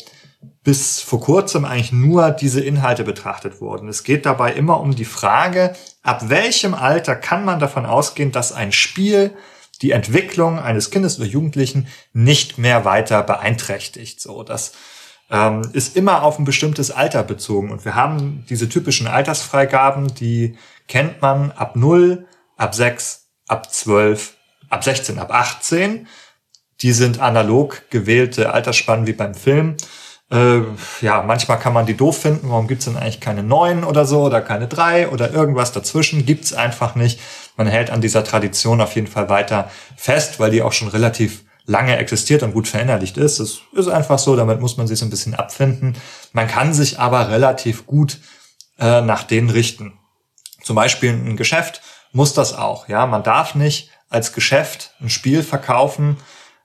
bis vor kurzem eigentlich nur diese Inhalte betrachtet wurden. Es geht dabei immer um die Frage, ab welchem Alter kann man davon ausgehen, dass ein Spiel die Entwicklung eines Kindes oder Jugendlichen nicht mehr weiter beeinträchtigt. So, das ähm, ist immer auf ein bestimmtes Alter bezogen. Und wir haben diese typischen Altersfreigaben, die kennt man ab 0, ab 6, ab 12, ab 16, ab 18. Die sind analog gewählte Altersspannen wie beim Film. Äh, ja, manchmal kann man die doof finden. Warum gibt's denn eigentlich keine neun oder so oder keine drei oder irgendwas dazwischen? Gibt's einfach nicht. Man hält an dieser Tradition auf jeden Fall weiter fest, weil die auch schon relativ lange existiert und gut verinnerlicht ist. Es ist einfach so, damit muss man sich so ein bisschen abfinden. Man kann sich aber relativ gut äh, nach denen richten. Zum Beispiel ein Geschäft muss das auch. Ja, man darf nicht als Geschäft ein Spiel verkaufen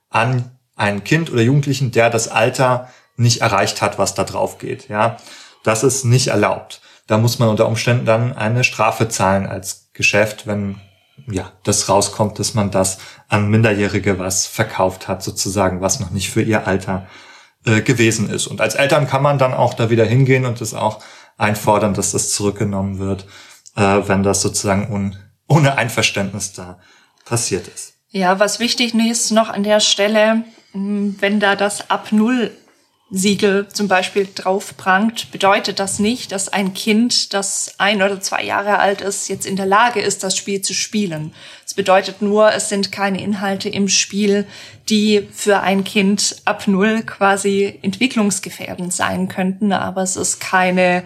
an einen Kind oder Jugendlichen, der das Alter nicht erreicht hat, was da drauf geht. Ja, das ist nicht erlaubt. Da muss man unter Umständen dann eine Strafe zahlen als Geschäft, wenn ja, das rauskommt, dass man das an Minderjährige was verkauft hat, sozusagen, was noch nicht für ihr Alter äh, gewesen ist. Und als Eltern kann man dann auch da wieder hingehen und das auch einfordern, dass das zurückgenommen wird, äh, wenn das sozusagen un ohne Einverständnis da passiert ist. Ja, was wichtig ist noch an der Stelle, wenn da das ab Null Siegel zum Beispiel drauf prangt, bedeutet das nicht, dass ein Kind, das ein oder zwei Jahre alt ist, jetzt in der Lage ist, das Spiel zu spielen. Es bedeutet nur, es sind keine Inhalte im Spiel, die für ein Kind ab Null quasi entwicklungsgefährdend sein könnten, aber es ist keine,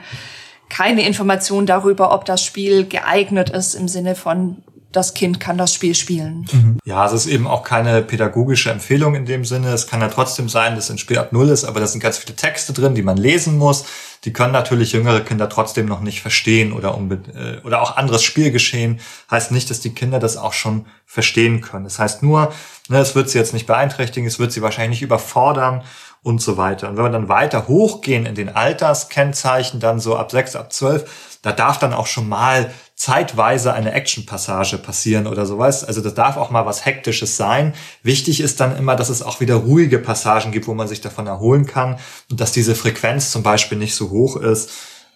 keine Information darüber, ob das Spiel geeignet ist im Sinne von das Kind kann das Spiel spielen. Mhm. Ja, es ist eben auch keine pädagogische Empfehlung in dem Sinne. Es kann ja trotzdem sein, dass ein Spiel ab Null ist, aber da sind ganz viele Texte drin, die man lesen muss. Die können natürlich jüngere Kinder trotzdem noch nicht verstehen oder, äh, oder auch anderes Spielgeschehen. Heißt nicht, dass die Kinder das auch schon verstehen können. Das heißt nur, ne, es wird sie jetzt nicht beeinträchtigen, es wird sie wahrscheinlich nicht überfordern und so weiter. Und wenn wir dann weiter hochgehen in den Alterskennzeichen, dann so ab sechs, ab zwölf, da darf dann auch schon mal zeitweise eine Action-Passage passieren oder sowas. Also das darf auch mal was Hektisches sein. Wichtig ist dann immer, dass es auch wieder ruhige Passagen gibt, wo man sich davon erholen kann und dass diese Frequenz zum Beispiel nicht so hoch ist,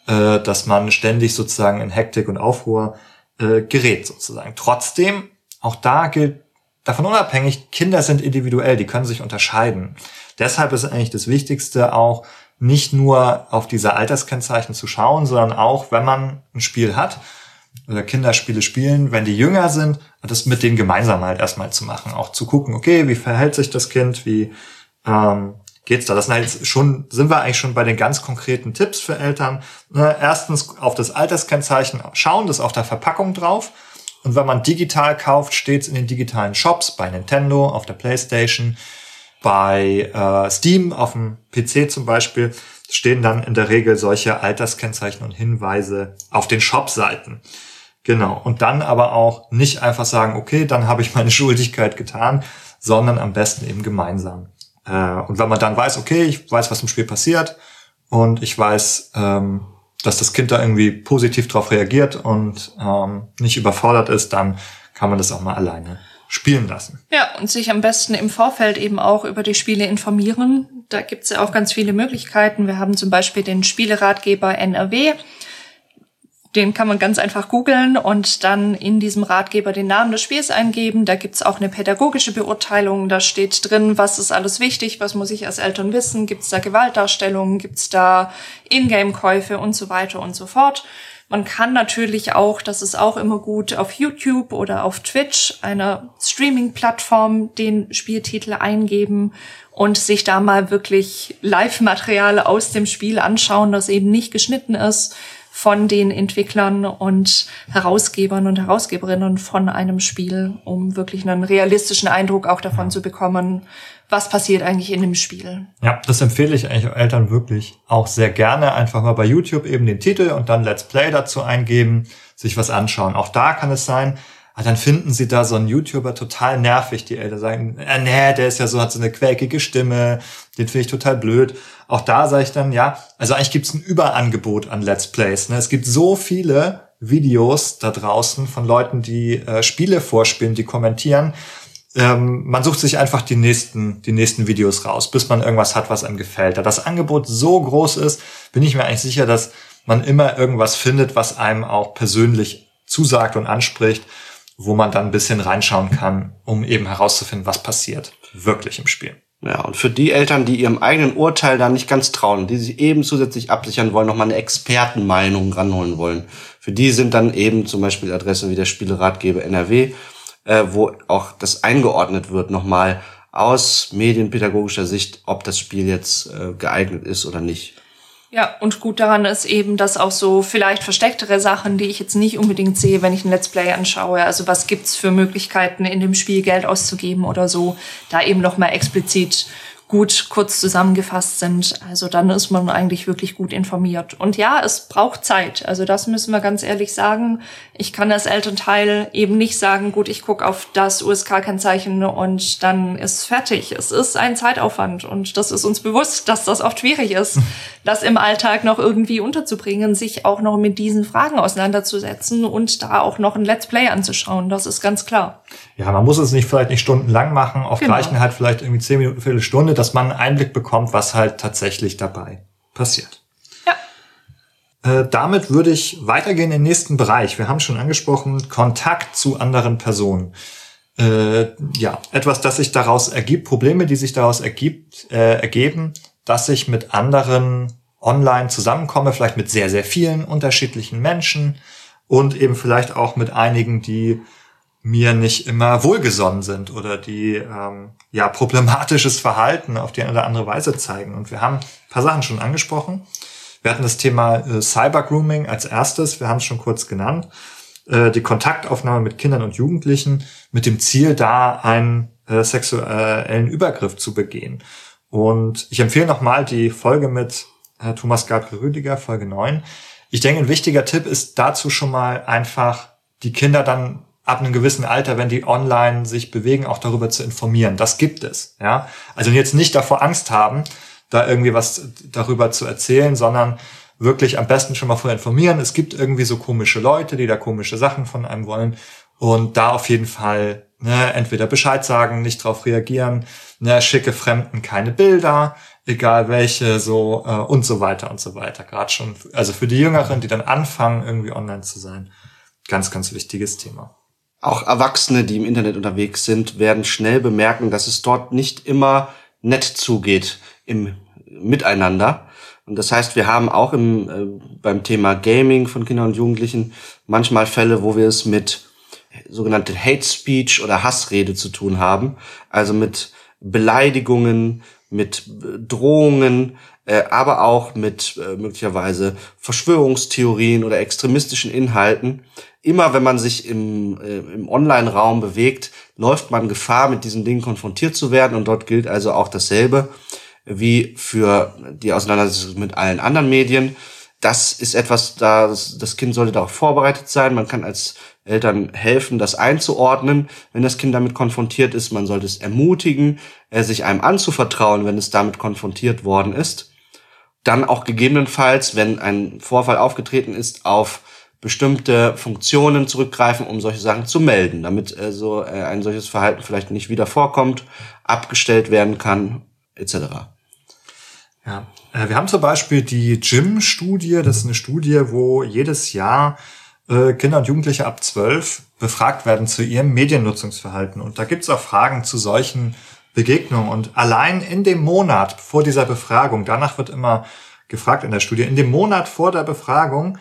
äh, dass man ständig sozusagen in Hektik und Aufruhr äh, gerät sozusagen. Trotzdem, auch da gilt davon unabhängig, Kinder sind individuell, die können sich unterscheiden. Deshalb ist eigentlich das Wichtigste auch, nicht nur auf diese Alterskennzeichen zu schauen, sondern auch, wenn man ein Spiel hat, oder Kinderspiele spielen, wenn die jünger sind, das mit denen gemeinsam halt erstmal zu machen. Auch zu gucken, okay, wie verhält sich das Kind, wie ähm, geht's da? Das sind halt schon, sind wir eigentlich schon bei den ganz konkreten Tipps für Eltern. Ne, erstens auf das Alterskennzeichen schauen, das ist auf der Verpackung drauf. Und wenn man digital kauft, steht's in den digitalen Shops, bei Nintendo, auf der Playstation, bei äh, Steam, auf dem PC zum Beispiel, stehen dann in der Regel solche Alterskennzeichen und Hinweise auf den Shop-Seiten. Genau. Und dann aber auch nicht einfach sagen, okay, dann habe ich meine Schuldigkeit getan, sondern am besten eben gemeinsam. Äh, und wenn man dann weiß, okay, ich weiß, was im Spiel passiert und ich weiß, ähm, dass das Kind da irgendwie positiv darauf reagiert und ähm, nicht überfordert ist, dann kann man das auch mal alleine spielen lassen. Ja, und sich am besten im Vorfeld eben auch über die Spiele informieren. Da gibt's ja auch ganz viele Möglichkeiten. Wir haben zum Beispiel den Spieleratgeber NRW. Den kann man ganz einfach googeln und dann in diesem Ratgeber den Namen des Spiels eingeben. Da gibt's auch eine pädagogische Beurteilung. Da steht drin, was ist alles wichtig, was muss ich als Eltern wissen, gibt's da Gewaltdarstellungen, gibt's da Ingame-Käufe und so weiter und so fort. Man kann natürlich auch, das ist auch immer gut, auf YouTube oder auf Twitch, einer Streaming-Plattform, den Spieltitel eingeben und sich da mal wirklich Live-Material aus dem Spiel anschauen, das eben nicht geschnitten ist von den Entwicklern und Herausgebern und Herausgeberinnen von einem Spiel, um wirklich einen realistischen Eindruck auch davon zu bekommen, was passiert eigentlich in dem Spiel. Ja, das empfehle ich eigentlich Eltern wirklich auch sehr gerne. Einfach mal bei YouTube eben den Titel und dann Let's Play dazu eingeben, sich was anschauen. Auch da kann es sein, ah, dann finden sie da so einen YouTuber total nervig, die Eltern sagen, äh, nee, der ist ja so, hat so eine quäkige Stimme, den finde ich total blöd. Auch da sage ich dann, ja, also eigentlich gibt's ein Überangebot an Let's Plays. Ne? Es gibt so viele Videos da draußen von Leuten, die äh, Spiele vorspielen, die kommentieren. Ähm, man sucht sich einfach die nächsten, die nächsten Videos raus, bis man irgendwas hat, was einem gefällt. Da das Angebot so groß ist, bin ich mir eigentlich sicher, dass man immer irgendwas findet, was einem auch persönlich zusagt und anspricht wo man dann ein bisschen reinschauen kann, um eben herauszufinden, was passiert wirklich im Spiel. Ja, und für die Eltern, die ihrem eigenen Urteil da nicht ganz trauen, die sich eben zusätzlich absichern wollen, nochmal eine Expertenmeinung ranholen wollen, für die sind dann eben zum Beispiel Adresse wie der Spieleratgeber NRW, äh, wo auch das eingeordnet wird nochmal aus medienpädagogischer Sicht, ob das Spiel jetzt äh, geeignet ist oder nicht. Ja, und gut daran ist eben, dass auch so vielleicht verstecktere Sachen, die ich jetzt nicht unbedingt sehe, wenn ich ein Let's Play anschaue, also was gibt's für Möglichkeiten in dem Spiel Geld auszugeben oder so, da eben nochmal explizit gut kurz zusammengefasst sind. Also dann ist man eigentlich wirklich gut informiert. Und ja, es braucht Zeit. Also das müssen wir ganz ehrlich sagen. Ich kann als Elternteil eben nicht sagen, gut, ich gucke auf das USK-Kennzeichen und dann ist fertig. Es ist ein Zeitaufwand und das ist uns bewusst, dass das oft schwierig ist, das im Alltag noch irgendwie unterzubringen, sich auch noch mit diesen Fragen auseinanderzusetzen und da auch noch ein Let's Play anzuschauen. Das ist ganz klar. Ja, man muss es nicht vielleicht nicht stundenlang machen, oft genau. reichen halt vielleicht irgendwie zehn Minuten, Viertelstunde, dass man einen Einblick bekommt, was halt tatsächlich dabei passiert. Ja. Äh, damit würde ich weitergehen in den nächsten Bereich. Wir haben schon angesprochen, Kontakt zu anderen Personen. Äh, ja, etwas, das sich daraus ergibt, Probleme, die sich daraus ergibt, äh, ergeben, dass ich mit anderen online zusammenkomme, vielleicht mit sehr, sehr vielen unterschiedlichen Menschen und eben vielleicht auch mit einigen, die mir nicht immer wohlgesonnen sind oder die ähm, ja problematisches Verhalten auf die eine oder andere Weise zeigen. Und wir haben ein paar Sachen schon angesprochen. Wir hatten das Thema äh, Cybergrooming als erstes, wir haben es schon kurz genannt. Äh, die Kontaktaufnahme mit Kindern und Jugendlichen mit dem Ziel, da einen äh, sexuellen Übergriff zu begehen. Und ich empfehle nochmal die Folge mit äh, Thomas Gabriel Rüdiger, Folge 9. Ich denke, ein wichtiger Tipp ist dazu schon mal einfach die Kinder dann ab einem gewissen Alter, wenn die online sich bewegen, auch darüber zu informieren. Das gibt es. Ja, also jetzt nicht davor Angst haben, da irgendwie was darüber zu erzählen, sondern wirklich am besten schon mal vorher informieren. Es gibt irgendwie so komische Leute, die da komische Sachen von einem wollen und da auf jeden Fall ne, entweder Bescheid sagen, nicht drauf reagieren, ne, schicke Fremden keine Bilder, egal welche, so äh, und so weiter und so weiter. Gerade schon, also für die Jüngeren, die dann anfangen, irgendwie online zu sein, ganz, ganz wichtiges Thema. Auch Erwachsene, die im Internet unterwegs sind, werden schnell bemerken, dass es dort nicht immer nett zugeht im Miteinander. Und das heißt, wir haben auch im, äh, beim Thema Gaming von Kindern und Jugendlichen manchmal Fälle, wo wir es mit sogenannte Hate Speech oder Hassrede zu tun haben. Also mit Beleidigungen, mit Drohungen, äh, aber auch mit äh, möglicherweise Verschwörungstheorien oder extremistischen Inhalten. Immer wenn man sich im, äh, im Online-Raum bewegt, läuft man Gefahr, mit diesen Dingen konfrontiert zu werden. Und dort gilt also auch dasselbe wie für die Auseinandersetzung mit allen anderen Medien. Das ist etwas, das, das Kind sollte darauf vorbereitet sein. Man kann als Eltern helfen, das einzuordnen, wenn das Kind damit konfrontiert ist. Man sollte es ermutigen, äh, sich einem anzuvertrauen, wenn es damit konfrontiert worden ist dann auch gegebenenfalls, wenn ein Vorfall aufgetreten ist, auf bestimmte Funktionen zurückgreifen, um solche Sachen zu melden, damit äh, so äh, ein solches Verhalten vielleicht nicht wieder vorkommt, abgestellt werden kann, etc. Ja, äh, wir haben zum Beispiel die Gym-Studie. Das ist eine Studie, wo jedes Jahr äh, Kinder und Jugendliche ab zwölf befragt werden zu ihrem Mediennutzungsverhalten. Und da gibt es auch Fragen zu solchen Begegnung. Und allein in dem Monat vor dieser Befragung, danach wird immer gefragt in der Studie, in dem Monat vor der Befragung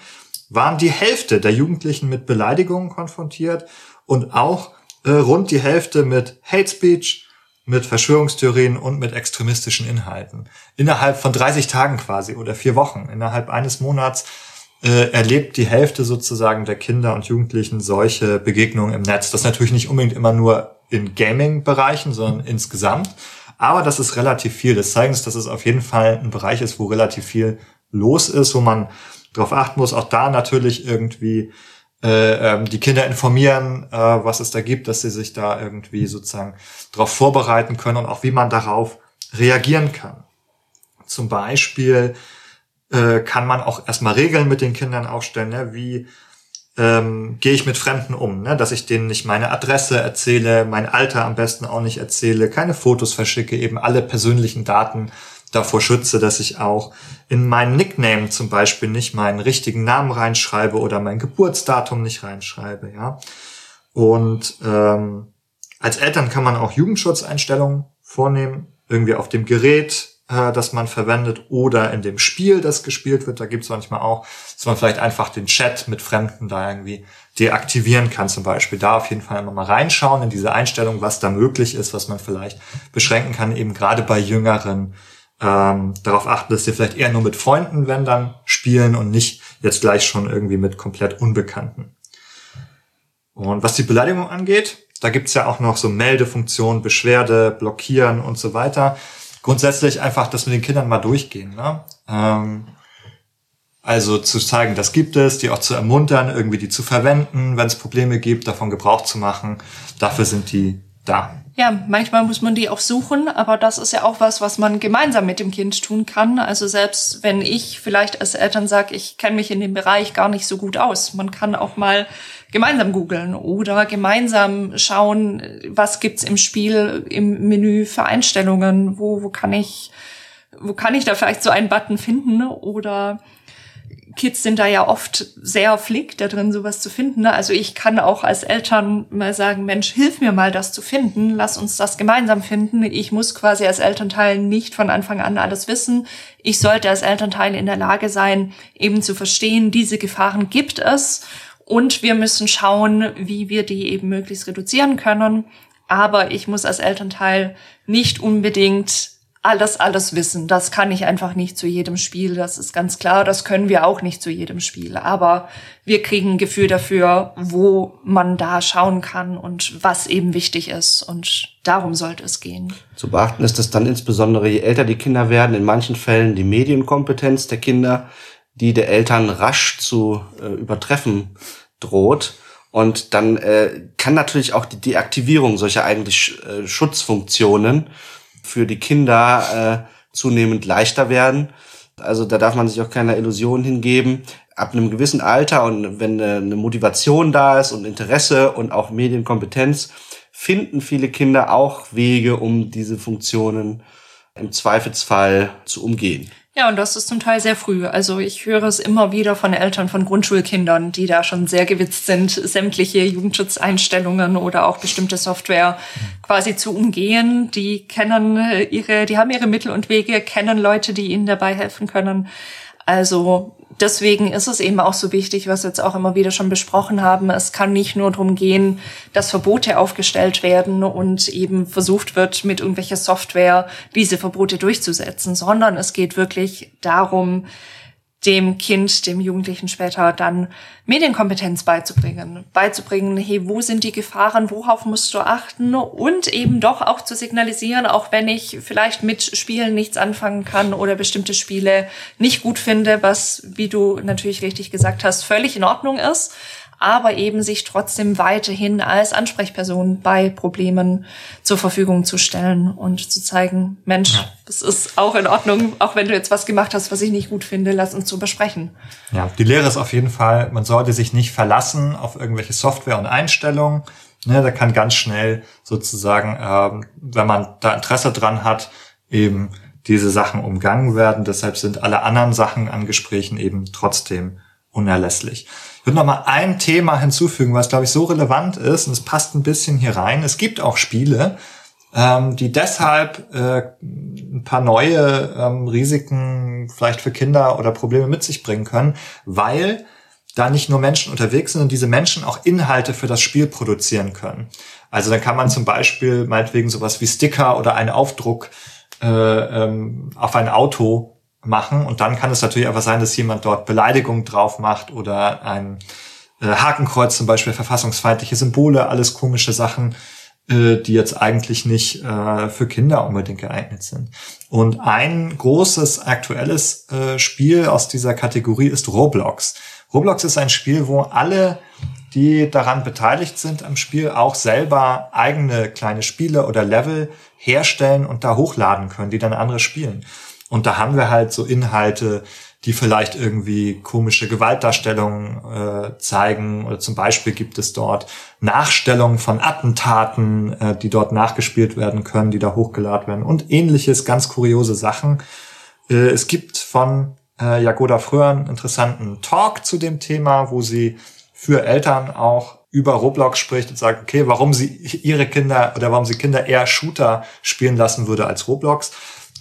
waren die Hälfte der Jugendlichen mit Beleidigungen konfrontiert und auch äh, rund die Hälfte mit Hate Speech, mit Verschwörungstheorien und mit extremistischen Inhalten. Innerhalb von 30 Tagen quasi oder vier Wochen, innerhalb eines Monats äh, erlebt die Hälfte sozusagen der Kinder und Jugendlichen solche Begegnungen im Netz. Das natürlich nicht unbedingt immer nur in Gaming-Bereichen, sondern insgesamt. Aber das ist relativ viel. Das zeigt uns, dass es auf jeden Fall ein Bereich ist, wo relativ viel los ist, wo man darauf achten muss. Auch da natürlich irgendwie äh, ähm, die Kinder informieren, äh, was es da gibt, dass sie sich da irgendwie sozusagen darauf vorbereiten können und auch wie man darauf reagieren kann. Zum Beispiel äh, kann man auch erstmal Regeln mit den Kindern aufstellen, ne? wie ähm, gehe ich mit Fremden um, ne? dass ich denen nicht meine Adresse erzähle, mein Alter am besten auch nicht erzähle, keine Fotos verschicke, eben alle persönlichen Daten davor schütze, dass ich auch in meinen Nickname zum Beispiel nicht meinen richtigen Namen reinschreibe oder mein Geburtsdatum nicht reinschreibe, ja. Und ähm, als Eltern kann man auch Jugendschutzeinstellungen vornehmen, irgendwie auf dem Gerät äh, das man verwendet oder in dem Spiel, das gespielt wird. Da gibt es manchmal auch, dass man vielleicht einfach den Chat mit Fremden da irgendwie deaktivieren kann zum Beispiel. Da auf jeden Fall immer mal reinschauen in diese Einstellung, was da möglich ist, was man vielleicht beschränken kann, eben gerade bei Jüngeren. Ähm, darauf achten, dass sie vielleicht eher nur mit Freunden, wenn dann, spielen und nicht jetzt gleich schon irgendwie mit komplett Unbekannten. Und was die Beleidigung angeht, da gibt's ja auch noch so Meldefunktionen, Beschwerde, Blockieren und so weiter. Grundsätzlich einfach das mit den Kindern mal durchgehen. Ne? Ähm, also zu zeigen, das gibt es, die auch zu ermuntern, irgendwie die zu verwenden, wenn es Probleme gibt, davon Gebrauch zu machen. Dafür sind die da. Ja, manchmal muss man die auch suchen, aber das ist ja auch was, was man gemeinsam mit dem Kind tun kann. Also selbst wenn ich vielleicht als Eltern sage, ich kenne mich in dem Bereich gar nicht so gut aus, man kann auch mal gemeinsam googeln oder gemeinsam schauen, was gibt's im Spiel, im Menü für Einstellungen, wo, wo kann ich, wo kann ich da vielleicht so einen Button finden oder Kids sind da ja oft sehr flink da drin, sowas zu finden. Ne? Also ich kann auch als Eltern mal sagen, Mensch, hilf mir mal, das zu finden. Lass uns das gemeinsam finden. Ich muss quasi als Elternteil nicht von Anfang an alles wissen. Ich sollte als Elternteil in der Lage sein, eben zu verstehen, diese Gefahren gibt es. Und wir müssen schauen, wie wir die eben möglichst reduzieren können. Aber ich muss als Elternteil nicht unbedingt alles, alles wissen. Das kann ich einfach nicht zu jedem Spiel. Das ist ganz klar. Das können wir auch nicht zu jedem Spiel. Aber wir kriegen ein Gefühl dafür, wo man da schauen kann und was eben wichtig ist. Und darum sollte es gehen. Zu beachten ist, dass dann insbesondere je älter die Kinder werden, in manchen Fällen die Medienkompetenz der Kinder, die der Eltern rasch zu äh, übertreffen droht. Und dann äh, kann natürlich auch die Deaktivierung solcher eigentlich äh, Schutzfunktionen für die Kinder äh, zunehmend leichter werden. Also da darf man sich auch keiner Illusion hingeben. Ab einem gewissen Alter und wenn eine Motivation da ist und Interesse und auch Medienkompetenz, finden viele Kinder auch Wege, um diese Funktionen im Zweifelsfall zu umgehen. Ja, und das ist zum Teil sehr früh. Also ich höre es immer wieder von Eltern von Grundschulkindern, die da schon sehr gewitzt sind, sämtliche Jugendschutzeinstellungen oder auch bestimmte Software quasi zu umgehen. Die kennen ihre, die haben ihre Mittel und Wege, kennen Leute, die ihnen dabei helfen können. Also deswegen ist es eben auch so wichtig, was wir jetzt auch immer wieder schon besprochen haben. Es kann nicht nur darum gehen, dass Verbote aufgestellt werden und eben versucht wird, mit irgendwelcher Software diese Verbote durchzusetzen, sondern es geht wirklich darum, dem Kind, dem Jugendlichen später dann Medienkompetenz beizubringen. Beizubringen, hey, wo sind die Gefahren, worauf musst du achten? Und eben doch auch zu signalisieren, auch wenn ich vielleicht mit Spielen nichts anfangen kann oder bestimmte Spiele nicht gut finde, was, wie du natürlich richtig gesagt hast, völlig in Ordnung ist aber eben sich trotzdem weiterhin als Ansprechperson bei Problemen zur Verfügung zu stellen und zu zeigen, Mensch, das ist auch in Ordnung, auch wenn du jetzt was gemacht hast, was ich nicht gut finde, lass uns zu besprechen. Ja, die Lehre ist auf jeden Fall, man sollte sich nicht verlassen auf irgendwelche Software und Einstellungen. Ne, da kann ganz schnell sozusagen, ähm, wenn man da Interesse dran hat, eben diese Sachen umgangen werden. Deshalb sind alle anderen Sachen an Gesprächen eben trotzdem unerlässlich. Ich würde noch mal ein Thema hinzufügen, was, glaube ich, so relevant ist, und es passt ein bisschen hier rein. Es gibt auch Spiele, ähm, die deshalb äh, ein paar neue ähm, Risiken vielleicht für Kinder oder Probleme mit sich bringen können, weil da nicht nur Menschen unterwegs sind und diese Menschen auch Inhalte für das Spiel produzieren können. Also dann kann man zum Beispiel meinetwegen sowas wie Sticker oder einen Aufdruck äh, ähm, auf ein Auto machen. Und dann kann es natürlich einfach sein, dass jemand dort Beleidigung drauf macht oder ein äh, Hakenkreuz zum Beispiel, verfassungsfeindliche Symbole, alles komische Sachen, äh, die jetzt eigentlich nicht äh, für Kinder unbedingt geeignet sind. Und ein großes aktuelles äh, Spiel aus dieser Kategorie ist Roblox. Roblox ist ein Spiel, wo alle die daran beteiligt sind am Spiel, auch selber eigene kleine Spiele oder Level herstellen und da hochladen können, die dann andere spielen. Und da haben wir halt so Inhalte, die vielleicht irgendwie komische Gewaltdarstellungen äh, zeigen. Oder zum Beispiel gibt es dort Nachstellungen von Attentaten, äh, die dort nachgespielt werden können, die da hochgeladen werden und ähnliches, ganz kuriose Sachen. Äh, es gibt von äh, Jagoda früher einen interessanten Talk zu dem Thema, wo sie für Eltern auch über Roblox spricht und sagt, okay, warum sie ihre Kinder oder warum sie Kinder eher Shooter spielen lassen würde als Roblox.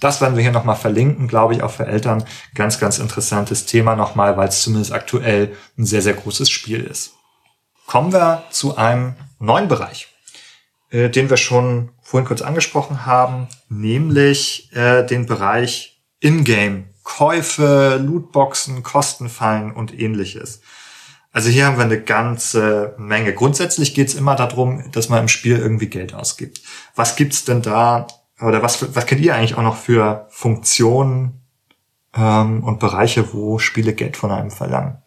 Das werden wir hier nochmal verlinken, glaube ich, auch für Eltern. Ganz, ganz interessantes Thema nochmal, weil es zumindest aktuell ein sehr, sehr großes Spiel ist. Kommen wir zu einem neuen Bereich, äh, den wir schon vorhin kurz angesprochen haben, nämlich äh, den Bereich Ingame. Käufe, Lootboxen, Kostenfallen und ähnliches. Also hier haben wir eine ganze Menge. Grundsätzlich geht es immer darum, dass man im Spiel irgendwie Geld ausgibt. Was gibt's denn da oder was, was kennt ihr eigentlich auch noch für Funktionen ähm, und Bereiche, wo Spiele Geld von einem verlangen?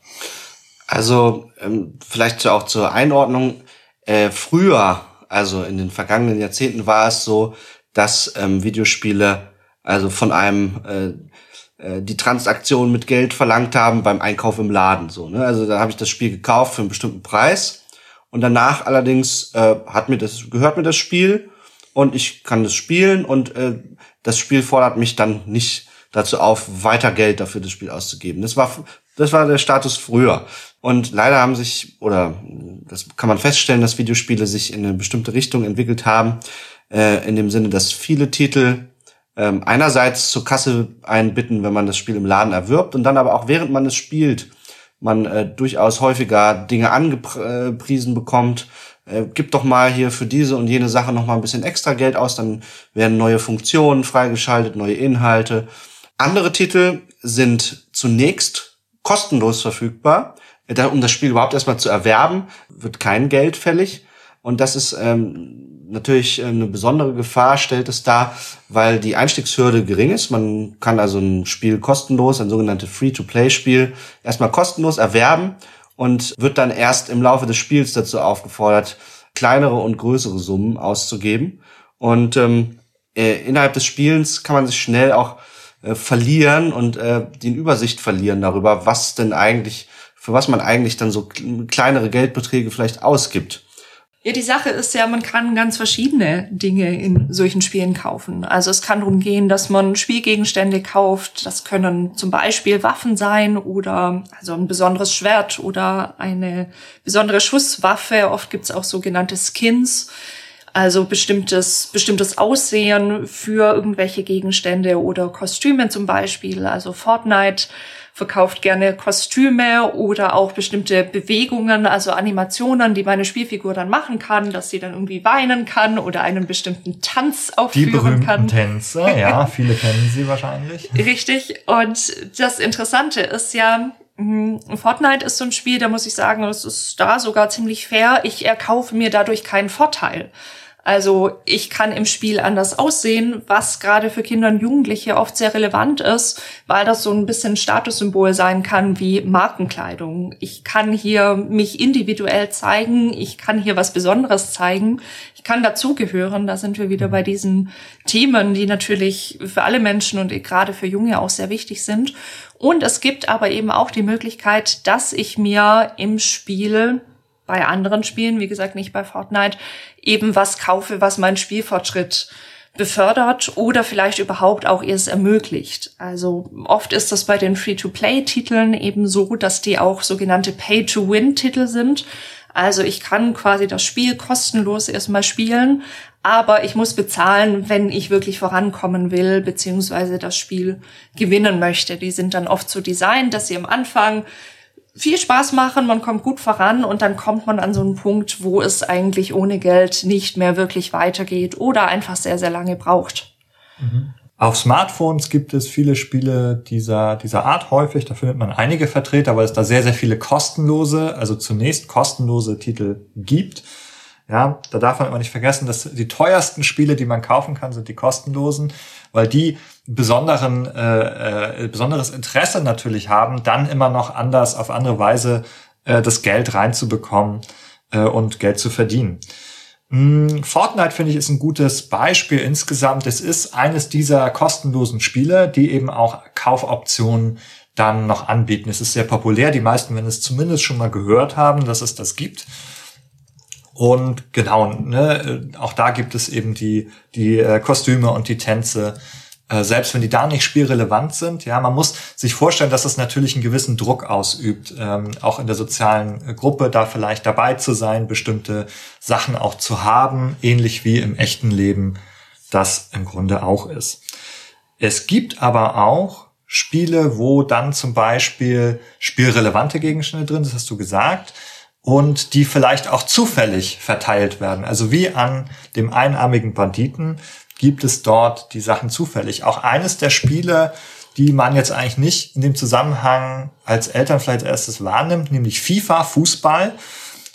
Also ähm, vielleicht auch zur Einordnung. Äh, früher, also in den vergangenen Jahrzehnten, war es so, dass ähm, Videospiele also von einem äh, äh, die Transaktion mit Geld verlangt haben beim Einkauf im Laden. So, ne? Also da habe ich das Spiel gekauft für einen bestimmten Preis und danach allerdings äh, hat mir das gehört mir das Spiel und ich kann das spielen und äh, das Spiel fordert mich dann nicht dazu auf, weiter Geld dafür das Spiel auszugeben. Das war das war der Status früher. Und leider haben sich, oder das kann man feststellen, dass Videospiele sich in eine bestimmte Richtung entwickelt haben, äh, in dem Sinne, dass viele Titel ähm, einerseits zur Kasse einbitten, wenn man das Spiel im Laden erwirbt und dann aber auch während man es spielt, man äh, durchaus häufiger Dinge angepriesen bekommt. Äh, gib doch mal hier für diese und jene Sache noch mal ein bisschen extra Geld aus, dann werden neue Funktionen freigeschaltet, neue Inhalte. Andere Titel sind zunächst kostenlos verfügbar. Um das Spiel überhaupt erstmal zu erwerben, wird kein Geld fällig. Und das ist ähm, natürlich eine besondere Gefahr stellt es dar, weil die Einstiegshürde gering ist. Man kann also ein Spiel kostenlos, ein sogenanntes Free-to-Play-Spiel, erstmal kostenlos erwerben und wird dann erst im Laufe des Spiels dazu aufgefordert, kleinere und größere Summen auszugeben. Und ähm, äh, innerhalb des Spielens kann man sich schnell auch äh, verlieren und äh, die Übersicht verlieren darüber, was denn eigentlich, für was man eigentlich dann so kleinere Geldbeträge vielleicht ausgibt. Ja, die Sache ist ja, man kann ganz verschiedene Dinge in solchen Spielen kaufen. Also es kann darum gehen, dass man Spielgegenstände kauft. Das können zum Beispiel Waffen sein oder also ein besonderes Schwert oder eine besondere Schusswaffe. Oft gibt's auch sogenannte Skins. Also bestimmtes, bestimmtes Aussehen für irgendwelche Gegenstände oder Kostüme zum Beispiel. Also Fortnite verkauft gerne Kostüme oder auch bestimmte Bewegungen, also Animationen, die meine Spielfigur dann machen kann, dass sie dann irgendwie weinen kann oder einen bestimmten Tanz aufführen die berühmten kann. Tänze, ja, viele kennen sie wahrscheinlich. Richtig. Und das Interessante ist ja, hm, Fortnite ist so ein Spiel, da muss ich sagen, es ist da sogar ziemlich fair. Ich erkaufe mir dadurch keinen Vorteil. Also ich kann im Spiel anders aussehen, was gerade für Kinder und Jugendliche oft sehr relevant ist, weil das so ein bisschen Statussymbol sein kann wie Markenkleidung. Ich kann hier mich individuell zeigen, ich kann hier was Besonderes zeigen, ich kann dazugehören. Da sind wir wieder bei diesen Themen, die natürlich für alle Menschen und gerade für Junge auch sehr wichtig sind. Und es gibt aber eben auch die Möglichkeit, dass ich mir im Spiel bei anderen Spielen, wie gesagt nicht bei Fortnite, eben was kaufe, was meinen Spielfortschritt befördert oder vielleicht überhaupt auch erst ermöglicht. Also oft ist das bei den Free-to-Play-Titeln eben so, dass die auch sogenannte Pay-to-Win-Titel sind. Also ich kann quasi das Spiel kostenlos erstmal spielen, aber ich muss bezahlen, wenn ich wirklich vorankommen will, beziehungsweise das Spiel gewinnen möchte. Die sind dann oft so designt, dass sie am Anfang viel Spaß machen, man kommt gut voran und dann kommt man an so einen Punkt, wo es eigentlich ohne Geld nicht mehr wirklich weitergeht oder einfach sehr, sehr lange braucht. Mhm. Auf Smartphones gibt es viele Spiele dieser, dieser Art häufig. Da findet man einige Vertreter, weil es da sehr, sehr viele kostenlose, also zunächst kostenlose Titel gibt. Ja, da darf man immer nicht vergessen, dass die teuersten Spiele, die man kaufen kann, sind die kostenlosen, weil die besonderen, äh, äh, besonderes Interesse natürlich haben, dann immer noch anders auf andere Weise äh, das Geld reinzubekommen äh, und Geld zu verdienen. Mm, Fortnite finde ich ist ein gutes Beispiel insgesamt. Es ist eines dieser kostenlosen Spiele, die eben auch Kaufoptionen dann noch anbieten. Es ist sehr populär. Die meisten werden es zumindest schon mal gehört haben, dass es das gibt. Und genau, ne, auch da gibt es eben die, die äh, Kostüme und die Tänze, äh, selbst wenn die da nicht spielrelevant sind. Ja, man muss sich vorstellen, dass es natürlich einen gewissen Druck ausübt, ähm, auch in der sozialen Gruppe da vielleicht dabei zu sein, bestimmte Sachen auch zu haben, ähnlich wie im echten Leben das im Grunde auch ist. Es gibt aber auch Spiele, wo dann zum Beispiel spielrelevante Gegenstände drin, das hast du gesagt, und die vielleicht auch zufällig verteilt werden. Also wie an dem einarmigen Banditen gibt es dort die Sachen zufällig. Auch eines der Spiele, die man jetzt eigentlich nicht in dem Zusammenhang als Eltern vielleicht erstes wahrnimmt, nämlich FIFA, Fußball.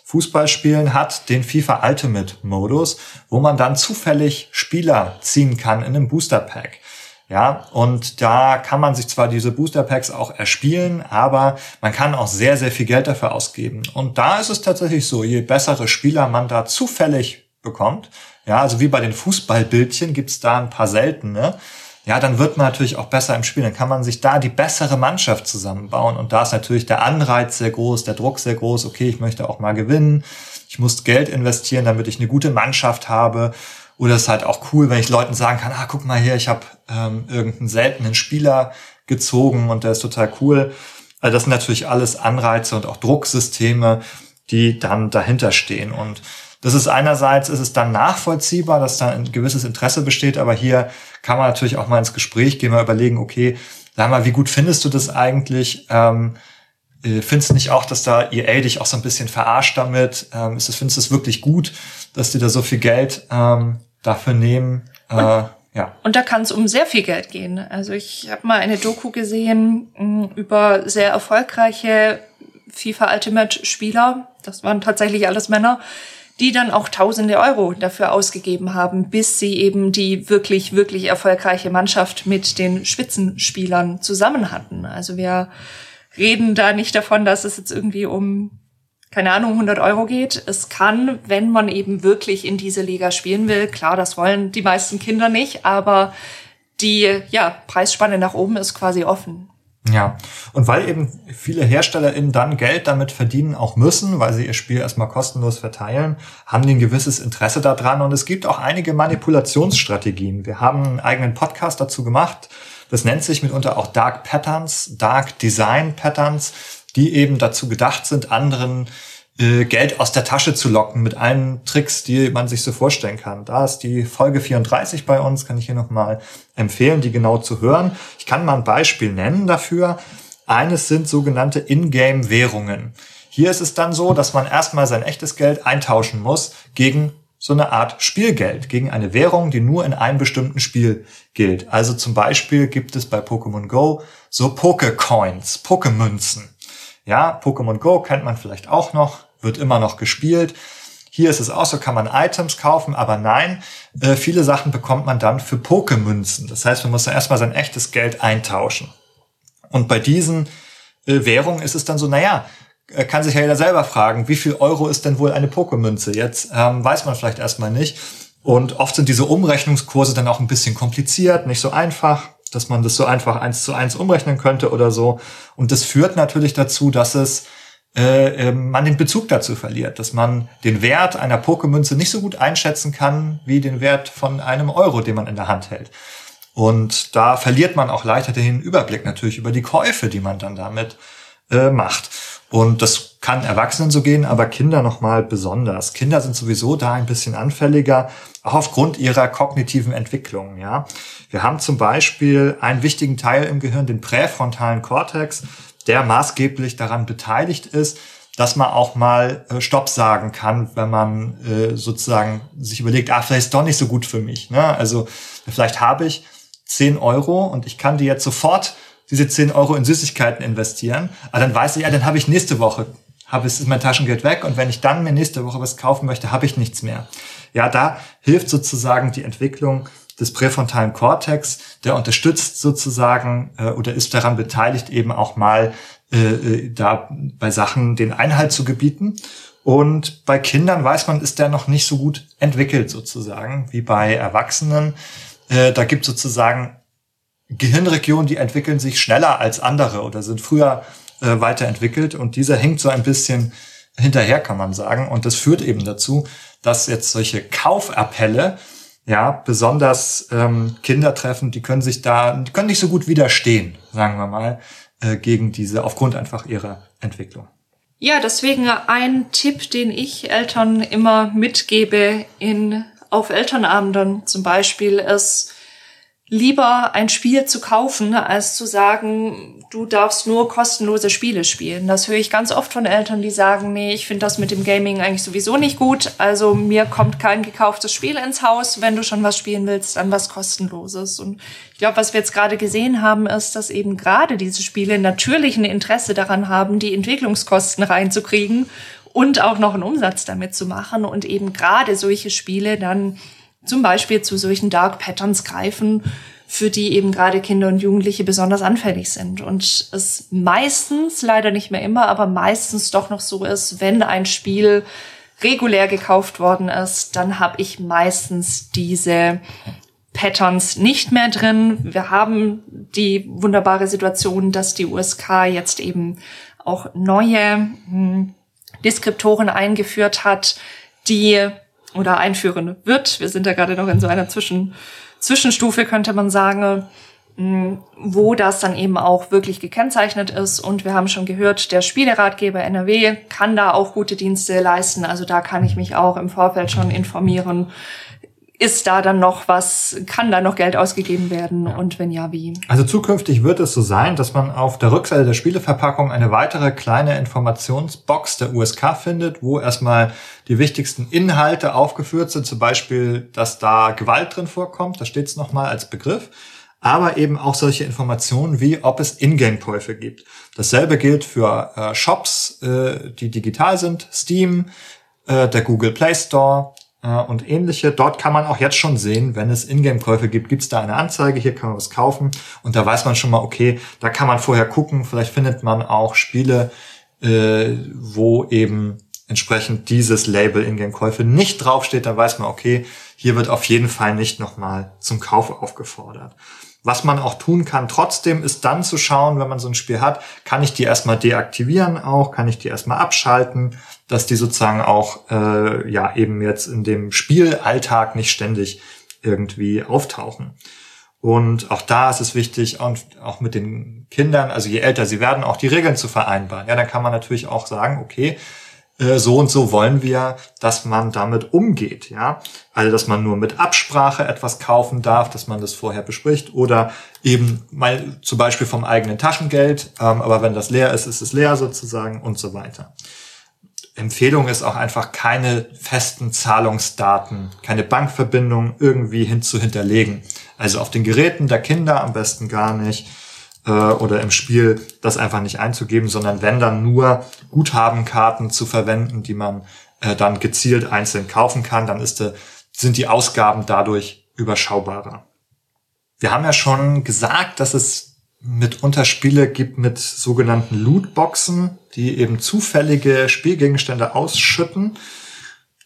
Fußballspielen hat den FIFA Ultimate Modus, wo man dann zufällig Spieler ziehen kann in einem Booster Pack. Ja, und da kann man sich zwar diese Booster Packs auch erspielen, aber man kann auch sehr, sehr viel Geld dafür ausgeben. Und da ist es tatsächlich so, je bessere Spieler man da zufällig bekommt, ja, also wie bei den Fußballbildchen gibt's da ein paar seltene, ja, dann wird man natürlich auch besser im Spiel. Dann kann man sich da die bessere Mannschaft zusammenbauen. Und da ist natürlich der Anreiz sehr groß, der Druck sehr groß. Okay, ich möchte auch mal gewinnen. Ich muss Geld investieren, damit ich eine gute Mannschaft habe. Oder es ist halt auch cool, wenn ich Leuten sagen kann, ah, guck mal hier, ich habe ähm, irgendeinen seltenen Spieler gezogen und der ist total cool. Also das sind natürlich alles Anreize und auch Drucksysteme, die dann dahinter stehen. Und das ist einerseits, ist es dann nachvollziehbar, dass da ein gewisses Interesse besteht, aber hier kann man natürlich auch mal ins Gespräch gehen, mal überlegen, okay, sag mal, wie gut findest du das eigentlich? Ähm, äh, findest du nicht auch, dass da EA dich auch so ein bisschen verarscht damit? Ähm, ist das, findest du es wirklich gut, dass die da so viel Geld ähm, dafür nehmen? Äh, ja. Und da kann es um sehr viel Geld gehen. Also ich habe mal eine Doku gesehen mh, mm, über sehr erfolgreiche FIFA Ultimate Spieler. Das waren tatsächlich alles Männer, die dann auch tausende Euro dafür ausgegeben haben, bis sie eben die wirklich, wirklich erfolgreiche Mannschaft mit den Spitzenspielern zusammen hatten. Also wir reden da nicht davon, dass es jetzt irgendwie um, keine Ahnung, 100 Euro geht. Es kann, wenn man eben wirklich in diese Liga spielen will, klar, das wollen die meisten Kinder nicht, aber die ja, Preisspanne nach oben ist quasi offen. Ja, und weil eben viele HerstellerInnen dann Geld damit verdienen auch müssen, weil sie ihr Spiel erstmal kostenlos verteilen, haben die ein gewisses Interesse daran und es gibt auch einige Manipulationsstrategien. Wir haben einen eigenen Podcast dazu gemacht. Das nennt sich mitunter auch Dark Patterns, Dark Design Patterns, die eben dazu gedacht sind, anderen äh, Geld aus der Tasche zu locken mit allen Tricks, die man sich so vorstellen kann. Da ist die Folge 34 bei uns, kann ich hier nochmal empfehlen, die genau zu hören. Ich kann mal ein Beispiel nennen dafür. Eines sind sogenannte Ingame-Währungen. Hier ist es dann so, dass man erstmal sein echtes Geld eintauschen muss gegen so eine Art Spielgeld, gegen eine Währung, die nur in einem bestimmten Spiel gilt. Also zum Beispiel gibt es bei Pokémon Go so Pokecoins, Pokemünzen. Ja, Pokémon Go kennt man vielleicht auch noch, wird immer noch gespielt. Hier ist es auch so, kann man Items kaufen, aber nein, äh, viele Sachen bekommt man dann für Pokemünzen. Das heißt, man muss dann erstmal sein echtes Geld eintauschen. Und bei diesen äh, Währungen ist es dann so, naja, kann sich ja jeder selber fragen, wie viel Euro ist denn wohl eine Pokemünze? Jetzt ähm, weiß man vielleicht erstmal nicht. Und oft sind diese Umrechnungskurse dann auch ein bisschen kompliziert, nicht so einfach dass man das so einfach eins zu eins umrechnen könnte oder so. Und das führt natürlich dazu, dass es äh, ähm, man den Bezug dazu verliert, dass man den Wert einer Pokemünze nicht so gut einschätzen kann wie den Wert von einem Euro, den man in der Hand hält. Und da verliert man auch leichter den Überblick natürlich über die Käufe, die man dann damit äh, macht. Und das kann Erwachsenen so gehen, aber Kinder nochmal besonders. Kinder sind sowieso da ein bisschen anfälliger, auch aufgrund ihrer kognitiven Entwicklung, ja. Wir haben zum Beispiel einen wichtigen Teil im Gehirn, den präfrontalen Kortex, der maßgeblich daran beteiligt ist, dass man auch mal äh, Stopp sagen kann, wenn man äh, sozusagen sich überlegt, ah, vielleicht ist doch nicht so gut für mich. Ne? Also vielleicht habe ich 10 Euro und ich kann die jetzt sofort diese 10 Euro in Süßigkeiten investieren. Aber dann weiß ich, ja, dann habe ich nächste Woche, habe ich mein Taschengeld weg und wenn ich dann mir nächste Woche was kaufen möchte, habe ich nichts mehr. Ja, da hilft sozusagen die Entwicklung des präfrontalen Kortex, der unterstützt sozusagen äh, oder ist daran beteiligt, eben auch mal äh, äh, da bei Sachen den Einhalt zu gebieten. Und bei Kindern weiß man, ist der noch nicht so gut entwickelt sozusagen wie bei Erwachsenen. Äh, da gibt sozusagen Gehirnregionen, die entwickeln sich schneller als andere oder sind früher äh, weiterentwickelt und dieser hängt so ein bisschen hinterher, kann man sagen. Und das führt eben dazu, dass jetzt solche Kaufappelle ja besonders ähm, Kinder treffen, die können sich da, die können nicht so gut widerstehen, sagen wir mal, äh, gegen diese aufgrund einfach ihrer Entwicklung. Ja, deswegen ein Tipp, den ich Eltern immer mitgebe in auf Elternabenden zum Beispiel ist lieber ein Spiel zu kaufen, als zu sagen, du darfst nur kostenlose Spiele spielen. Das höre ich ganz oft von Eltern, die sagen, nee, ich finde das mit dem Gaming eigentlich sowieso nicht gut. Also mir kommt kein gekauftes Spiel ins Haus. Wenn du schon was spielen willst, dann was kostenloses. Und ich glaube, was wir jetzt gerade gesehen haben, ist, dass eben gerade diese Spiele natürlich ein Interesse daran haben, die Entwicklungskosten reinzukriegen und auch noch einen Umsatz damit zu machen und eben gerade solche Spiele dann zum Beispiel zu solchen Dark Patterns greifen, für die eben gerade Kinder und Jugendliche besonders anfällig sind. Und es meistens, leider nicht mehr immer, aber meistens doch noch so ist, wenn ein Spiel regulär gekauft worden ist, dann habe ich meistens diese Patterns nicht mehr drin. Wir haben die wunderbare Situation, dass die USK jetzt eben auch neue hm, Deskriptoren eingeführt hat, die oder einführen wird. Wir sind da gerade noch in so einer Zwischen, Zwischenstufe, könnte man sagen, mm, wo das dann eben auch wirklich gekennzeichnet ist. Und wir haben schon gehört, der Spieleratgeber NRW kann da auch gute Dienste leisten. Also da kann ich mich auch im Vorfeld schon informieren, ist da dann noch was, kann da noch Geld ausgegeben werden? Ja. und wenn ja, wie? Also zukünftig wird es so sein, dass man auf der Rückseite der Spieleverpackung eine weitere kleine Informationsbox der USK findet, wo erstmal die wichtigsten Inhalte aufgeführt sind, zum Beispiel, dass da Gewalt drin vorkommt, da steht es nochmal als Begriff, aber eben auch solche Informationen wie, ob es Ingame-Käufe gibt. Dasselbe gilt für äh, Shops, äh, die digital sind, Steam, äh, der Google Play Store, äh, und ähnliche. Dort kann man auch jetzt schon sehen, wenn es Ingame-Käufe gibt, gibt es da eine Anzeige, hier kann man was kaufen und da weiß man schon mal, okay, da kann man vorher gucken, vielleicht findet man auch Spiele, äh, wo eben entsprechend dieses Label Ingame-Käufe nicht draufsteht, da weiß man, okay, hier wird auf jeden Fall nicht nochmal zum Kauf aufgefordert. Was man auch tun kann trotzdem, ist dann zu schauen, wenn man so ein Spiel hat, kann ich die erstmal deaktivieren auch, kann ich die erstmal abschalten, dass die sozusagen auch äh, ja eben jetzt in dem Spielalltag nicht ständig irgendwie auftauchen. Und auch da ist es wichtig, auch mit den Kindern, also je älter sie werden, auch die Regeln zu vereinbaren. Ja, dann kann man natürlich auch sagen, okay, äh, so und so wollen wir, dass man damit umgeht, ja. Also, dass man nur mit Absprache etwas kaufen darf, dass man das vorher bespricht oder eben mal zum Beispiel vom eigenen Taschengeld, ähm, aber wenn das leer ist, ist es leer sozusagen und so weiter. Empfehlung ist auch einfach keine festen Zahlungsdaten, keine Bankverbindung irgendwie hin zu hinterlegen. Also auf den Geräten der Kinder am besten gar nicht äh, oder im Spiel das einfach nicht einzugeben, sondern wenn dann nur Guthabenkarten zu verwenden, die man äh, dann gezielt einzeln kaufen kann, dann ist, äh, sind die Ausgaben dadurch überschaubarer. Wir haben ja schon gesagt, dass es mitunter Spiele gibt mit sogenannten Lootboxen, die eben zufällige Spielgegenstände ausschütten.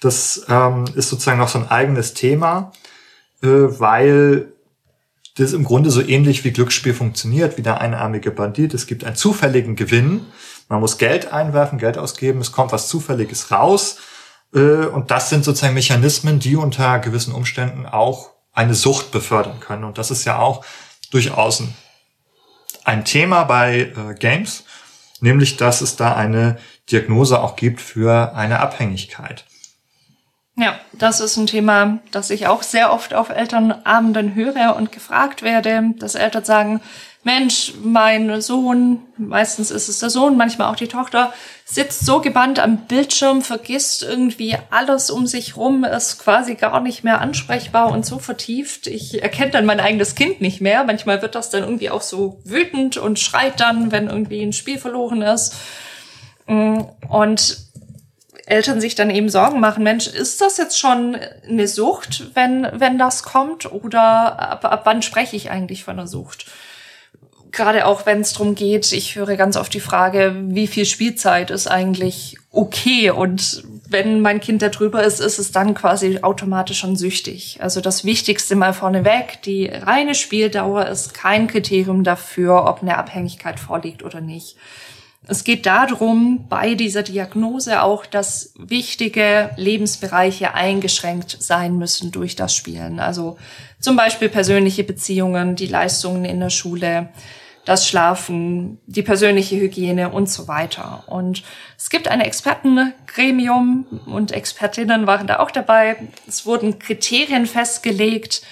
Das ähm, ist sozusagen noch so ein eigenes Thema, äh, weil das im Grunde so ähnlich wie Glücksspiel funktioniert, wie der einarmige Bandit. Es gibt einen zufälligen Gewinn. Man muss Geld einwerfen, Geld ausgeben, es kommt was Zufälliges raus. Äh, und das sind sozusagen Mechanismen, die unter gewissen Umständen auch eine Sucht befördern können. Und das ist ja auch durchaus ein ein Thema bei äh, Games, nämlich dass es da eine Diagnose auch gibt für eine Abhängigkeit. Ja, das ist ein Thema, das ich auch sehr oft auf Elternabenden höre und gefragt werde, dass Eltern sagen, Mensch, mein Sohn, meistens ist es der Sohn, manchmal auch die Tochter, sitzt so gebannt am Bildschirm, vergisst irgendwie alles um sich rum, ist quasi gar nicht mehr ansprechbar und so vertieft. Ich erkenne dann mein eigenes Kind nicht mehr. Manchmal wird das dann irgendwie auch so wütend und schreit dann, wenn irgendwie ein Spiel verloren ist. Und Eltern sich dann eben Sorgen machen, Mensch, ist das jetzt schon eine Sucht, wenn, wenn das kommt? Oder ab, ab wann spreche ich eigentlich von einer Sucht? Gerade auch wenn es darum geht, ich höre ganz oft die Frage, wie viel Spielzeit ist eigentlich okay? Und wenn mein Kind da drüber ist, ist es dann quasi automatisch schon süchtig. Also das Wichtigste mal vorneweg, die reine Spieldauer ist kein Kriterium dafür, ob eine Abhängigkeit vorliegt oder nicht. Es geht darum, bei dieser Diagnose auch, dass wichtige Lebensbereiche eingeschränkt sein müssen durch das Spielen. Also zum Beispiel persönliche Beziehungen, die Leistungen in der Schule, das Schlafen, die persönliche Hygiene und so weiter. Und es gibt ein Expertengremium und Expertinnen waren da auch dabei. Es wurden Kriterien festgelegt,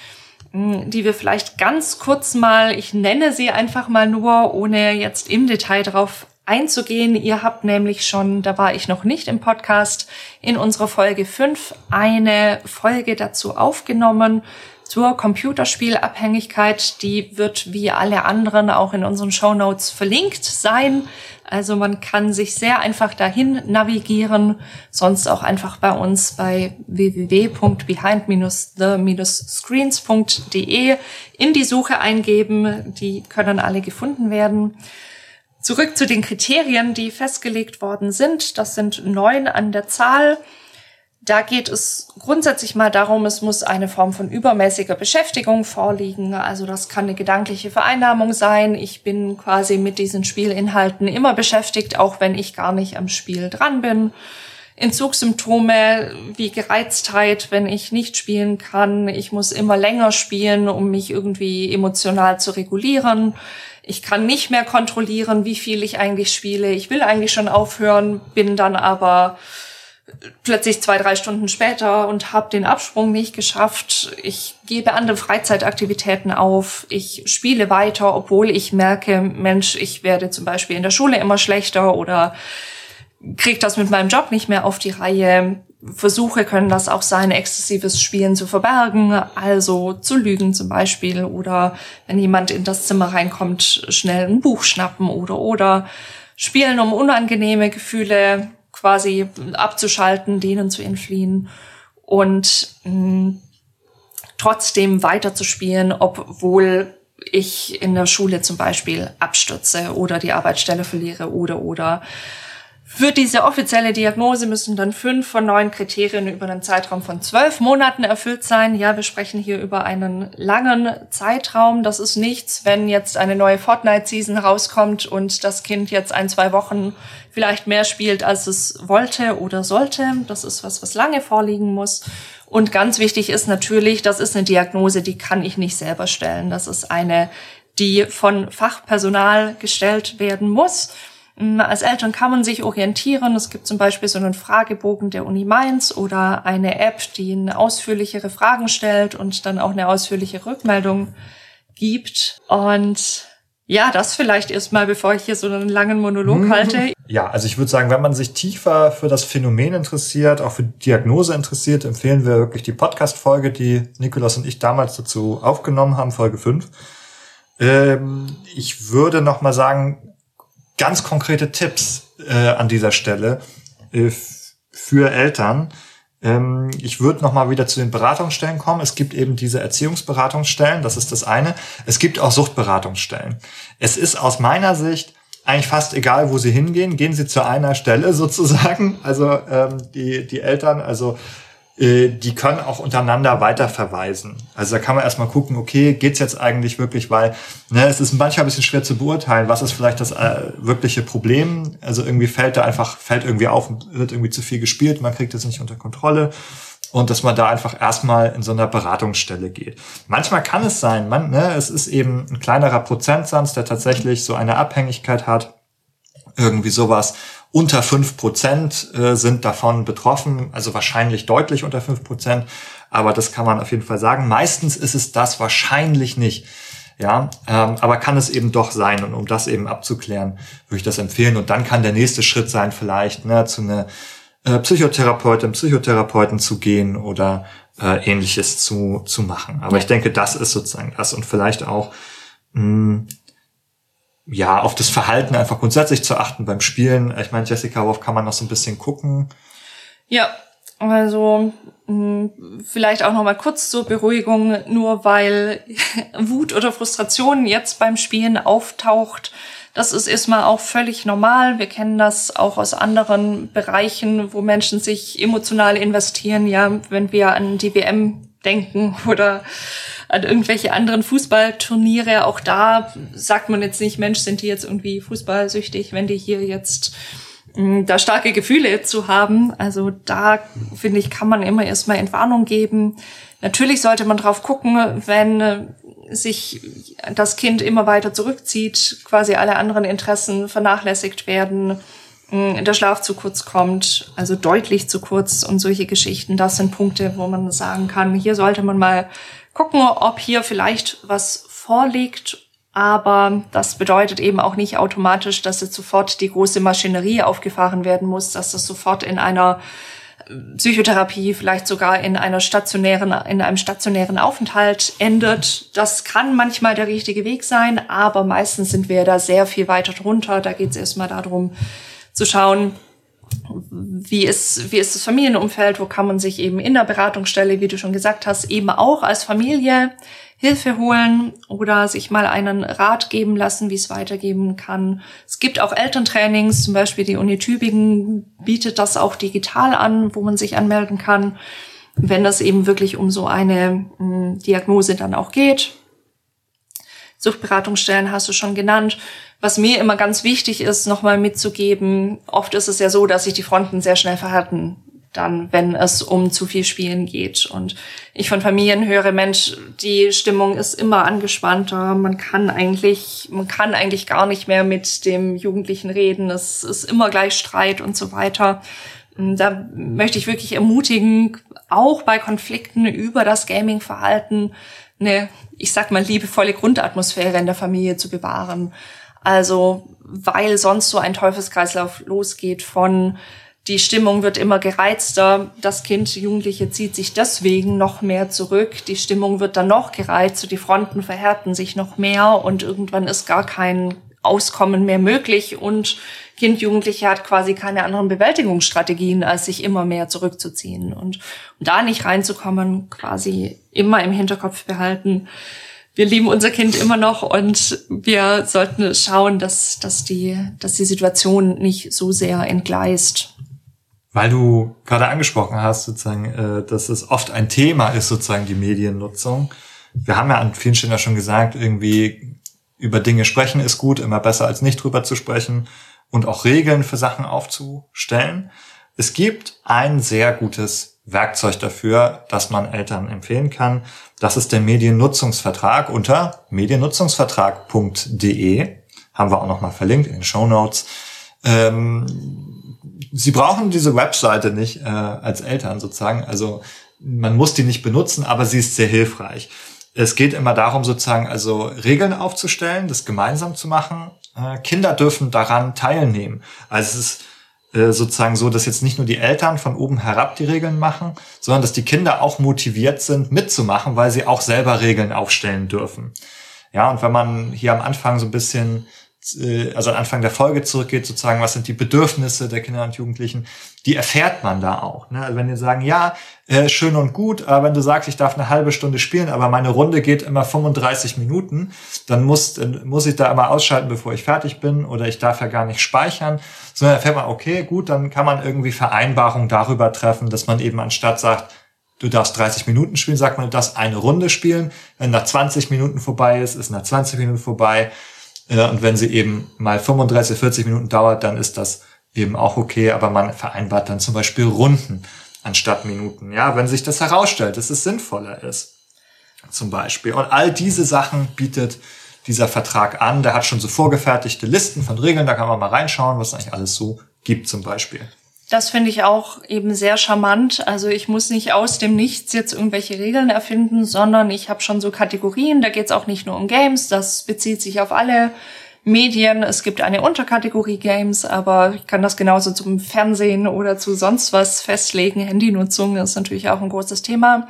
die wir vielleicht ganz kurz mal, ich nenne sie einfach mal nur, ohne jetzt im Detail drauf einzugehen. Ihr habt nämlich schon, da war ich noch nicht im Podcast, in unserer Folge 5 eine Folge dazu aufgenommen zur Computerspielabhängigkeit. Die wird wie alle anderen auch in unseren Show Notes verlinkt sein. Also man kann sich sehr einfach dahin navigieren, sonst auch einfach bei uns bei www.behind-the-screens.de in die Suche eingeben. Die können alle gefunden werden. Zurück zu den Kriterien, die festgelegt worden sind. Das sind neun an der Zahl. Da geht es grundsätzlich mal darum, es muss eine Form von übermäßiger Beschäftigung vorliegen. Also das kann eine gedankliche Vereinnahmung sein. Ich bin quasi mit diesen Spielinhalten immer beschäftigt, auch wenn ich gar nicht am Spiel dran bin. Entzugssymptome wie Gereiztheit, wenn ich nicht spielen kann. Ich muss immer länger spielen, um mich irgendwie emotional zu regulieren. Ich kann nicht mehr kontrollieren, wie viel ich eigentlich spiele. Ich will eigentlich schon aufhören, bin dann aber plötzlich zwei, drei Stunden später und habe den Absprung nicht geschafft. Ich gebe andere Freizeitaktivitäten auf. Ich spiele weiter, obwohl ich merke, Mensch, ich werde zum Beispiel in der Schule immer schlechter oder kriege das mit meinem Job nicht mehr auf die Reihe. Versuche können das auch sein, exzessives Spielen zu verbergen, also zu lügen zum Beispiel oder wenn jemand in das Zimmer reinkommt, schnell ein Buch schnappen oder oder spielen, um unangenehme Gefühle quasi abzuschalten, denen zu entfliehen und mh, mm, trotzdem weiterzuspielen, obwohl ich in der Schule zum Beispiel abstürze oder die Arbeitsstelle verliere oder oder für diese offizielle Diagnose müssen dann fünf von neun Kriterien über einen Zeitraum von zwölf Monaten erfüllt sein. Ja, wir sprechen hier über einen langen Zeitraum. Das ist nichts, wenn jetzt eine neue Fortnite-Season rauskommt und das Kind jetzt ein, zwei Wochen vielleicht mehr spielt, als es wollte oder sollte. Das ist was, was lange vorliegen muss. Und ganz wichtig ist natürlich, das ist eine Diagnose, die kann ich nicht selber stellen. Das ist eine, die von Fachpersonal gestellt werden muss. Als Eltern kann man sich orientieren. Es gibt zum Beispiel so einen Fragebogen der Uni Mainz oder eine App, die eine ausführlichere Fragen stellt und dann auch eine ausführliche Rückmeldung gibt. Und ja, das vielleicht erstmal, bevor ich hier so einen langen Monolog mhm. halte. Ja, also ich würde sagen, wenn man sich tiefer für das Phänomen interessiert, auch für Diagnose interessiert, empfehlen wir wirklich die Podcast-Folge, die Nikolaus und ich damals dazu aufgenommen haben, Folge 5. Ähm, ich würde noch mal sagen, ganz konkrete Tipps äh, an dieser Stelle äh, für Eltern. Ähm, ich würde noch mal wieder zu den Beratungsstellen kommen. Es gibt eben diese Erziehungsberatungsstellen, das ist das eine. Es gibt auch Suchtberatungsstellen. Es ist aus meiner Sicht eigentlich fast egal, wo sie hingehen. Gehen sie zu einer Stelle sozusagen. Also ähm, die, die Eltern, also die können auch untereinander weiterverweisen. Also da kann man erstmal gucken, okay, geht's jetzt eigentlich wirklich, weil ne, es ist manchmal ein bisschen schwer zu beurteilen, was ist vielleicht das äh, wirkliche Problem. Also irgendwie fällt da einfach, fällt irgendwie auf, wird irgendwie zu viel gespielt, man kriegt es nicht unter Kontrolle. Und dass man da einfach erstmal in so einer Beratungsstelle geht. Manchmal kann es sein, man, ne, es ist eben ein kleinerer Prozentsatz, der tatsächlich so eine Abhängigkeit hat. Irgendwie sowas unter fünf Prozent äh, sind davon betroffen, also wahrscheinlich deutlich unter fünf Prozent, aber das kann man auf jeden Fall sagen. Meistens ist es das wahrscheinlich nicht. Ja, ähm, aber kann es eben doch sein. Und um das eben abzuklären, würde ich das empfehlen. Und dann kann der nächste Schritt sein, vielleicht ne, zu einer äh, Psychotherapeutin, Psychotherapeuten zu gehen oder äh, ähnliches zu, zu machen. Aber ich denke, das ist sozusagen das. Und vielleicht auch mh, ja, auf das Verhalten einfach grundsätzlich zu achten beim Spielen. Ich meine, Jessica, worauf kann man noch so ein bisschen gucken? Ja, also mh, vielleicht auch noch mal kurz zur Beruhigung, nur weil Wut oder Frustration jetzt beim Spielen auftaucht, das ist erstmal auch völlig normal. Wir kennen das auch aus anderen Bereichen, wo Menschen sich emotional investieren. Ja, wenn wir an die WM denken oder an irgendwelche anderen Fußballturniere. Auch da sagt man jetzt nicht, Mensch, sind die jetzt irgendwie fußballsüchtig, wenn die hier jetzt hm, da starke Gefühle zu haben. Also da, finde ich, kann man immer erstmal Entwarnung geben. Natürlich sollte man drauf gucken, wenn äh, sich das Kind immer weiter zurückzieht, quasi alle anderen Interessen vernachlässigt werden, der Schlaf zu kurz kommt, also deutlich zu kurz und solche Geschichten. Das sind Punkte, wo man sagen kann, hier sollte man mal gucken, ob hier vielleicht was vorliegt. Aber das bedeutet eben auch nicht automatisch, dass jetzt sofort die große Maschinerie aufgefahren werden muss, dass das sofort in einer Psychotherapie, vielleicht sogar in einer stationären, in einem stationären Aufenthalt endet. Das kann manchmal der richtige Weg sein, aber meistens sind wir da sehr viel weiter drunter. Da geht es erstmal darum zu schauen, wie ist, wie ist das Familienumfeld, wo kann man sich eben in der Beratungsstelle, wie du schon gesagt hast, eben auch als Familie Hilfe holen oder sich mal einen Rat geben lassen, wie es weitergehen kann. Es gibt auch Elterntrainings, zum Beispiel die Uni Tübingen bietet das auch digital an, wo man sich anmelden kann, wenn das eben wirklich um so eine hm, Diagnose dann auch geht. Suchtberatungsstellen hast du schon genannt. Was mir immer ganz wichtig ist, nochmal mitzugeben, oft ist es ja so, dass sich die Fronten sehr schnell verhärten dann, wenn es um zu viel Spielen geht. Und ich von Familien höre, Mensch, die Stimmung ist immer angespannter. Man kann eigentlich, man kann eigentlich gar nicht mehr mit dem Jugendlichen reden. Es ist immer gleich Streit und so weiter. Da möchte ich wirklich ermutigen, auch bei Konflikten über das Gaming-Verhalten eine, ich sag mal, liebevolle Grundatmosphäre in der Familie zu bewahren. Also, weil sonst so ein Teufelskreislauf losgeht von die Stimmung wird immer gereizter. Das Kind, Jugendliche zieht sich deswegen noch mehr zurück. Die Stimmung wird dann noch gereizt. Die Fronten verhärten sich noch mehr und irgendwann ist gar kein Auskommen mehr möglich und Kind, Jugendliche hat quasi keine anderen Bewältigungsstrategien, als sich immer mehr zurückzuziehen und um da nicht reinzukommen, quasi immer im Hinterkopf behalten. Wir lieben unser Kind immer noch und wir sollten schauen, dass, dass die, dass die Situation nicht so sehr entgleist weil du gerade angesprochen hast, sozusagen, äh, dass es oft ein Thema ist, sozusagen die Mediennutzung. Wir haben ja an vielen Stellen ja schon gesagt, irgendwie über Dinge sprechen ist gut, immer besser als nicht drüber zu sprechen und auch Regeln für Sachen aufzustellen. Es gibt ein sehr gutes Werkzeug dafür, das man Eltern empfehlen kann. Das ist der Mediennutzungsvertrag unter mediennutzungsvertrag.de. Haben wir auch nochmal verlinkt in den Show Notes. Ähm, Sie brauchen diese Webseite nicht äh, als Eltern sozusagen. Also man muss die nicht benutzen, aber sie ist sehr hilfreich. Es geht immer darum, sozusagen also Regeln aufzustellen, das gemeinsam zu machen. Äh, Kinder dürfen daran teilnehmen. Also es ist äh, sozusagen so, dass jetzt nicht nur die Eltern von oben herab die Regeln machen, sondern dass die Kinder auch motiviert sind, mitzumachen, weil sie auch selber Regeln aufstellen dürfen. Ja, und wenn man hier am Anfang so ein bisschen also Anfang der Folge zurückgeht, sozusagen, was sind die Bedürfnisse der Kinder und Jugendlichen, die erfährt man da auch. Ne? Also wenn die sagen, ja, äh, schön und gut, aber wenn du sagst, ich darf eine halbe Stunde spielen, aber meine Runde geht immer 35 Minuten, dann muss, muss ich da immer ausschalten, bevor ich fertig bin, oder ich darf ja gar nicht speichern, sondern erfährt man, okay, gut, dann kann man irgendwie Vereinbarungen darüber treffen, dass man eben anstatt sagt, du darfst 30 Minuten spielen, sagt man, du darfst eine Runde spielen. Wenn nach 20 Minuten vorbei ist, ist nach 20 Minuten vorbei. Äh, und wenn sie eben mal 35, 40 Minuten dauert, dann ist das eben auch okay, aber man vereinbart dann zum Beispiel Runden anstatt Minuten. Ja, wenn sich das herausstellt, dass es sinnvoller ist. Zum Beispiel. Und all diese Sachen bietet dieser Vertrag an. Der hat schon so vorgefertigte Listen von Regeln, da kann man mal reinschauen, was es eigentlich alles so gibt zum Beispiel. Das finde ich auch eben sehr charmant. Also ich muss nicht aus dem Nichts jetzt irgendwelche Regeln erfinden, sondern ich habe schon so Kategorien. Da geht es auch nicht nur um Games, das bezieht sich auf alle Medien. Es gibt eine Unterkategorie Games, aber ich kann das genauso zum Fernsehen oder zu sonst was festlegen. Handynutzung ist natürlich auch ein großes Thema.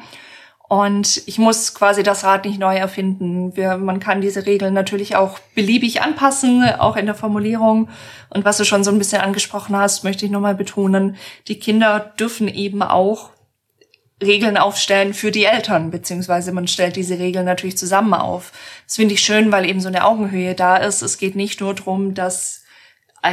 Und ich muss quasi das Rad nicht neu erfinden. Wir, man kann diese Regeln natürlich auch beliebig anpassen, auch in der Formulierung. Und was du schon so ein bisschen angesprochen hast, möchte ich nochmal betonen, die Kinder dürfen eben auch Regeln aufstellen für die Eltern, beziehungsweise man stellt diese Regeln natürlich zusammen auf. Das finde ich schön, weil eben so eine Augenhöhe da ist. Es geht nicht nur darum, dass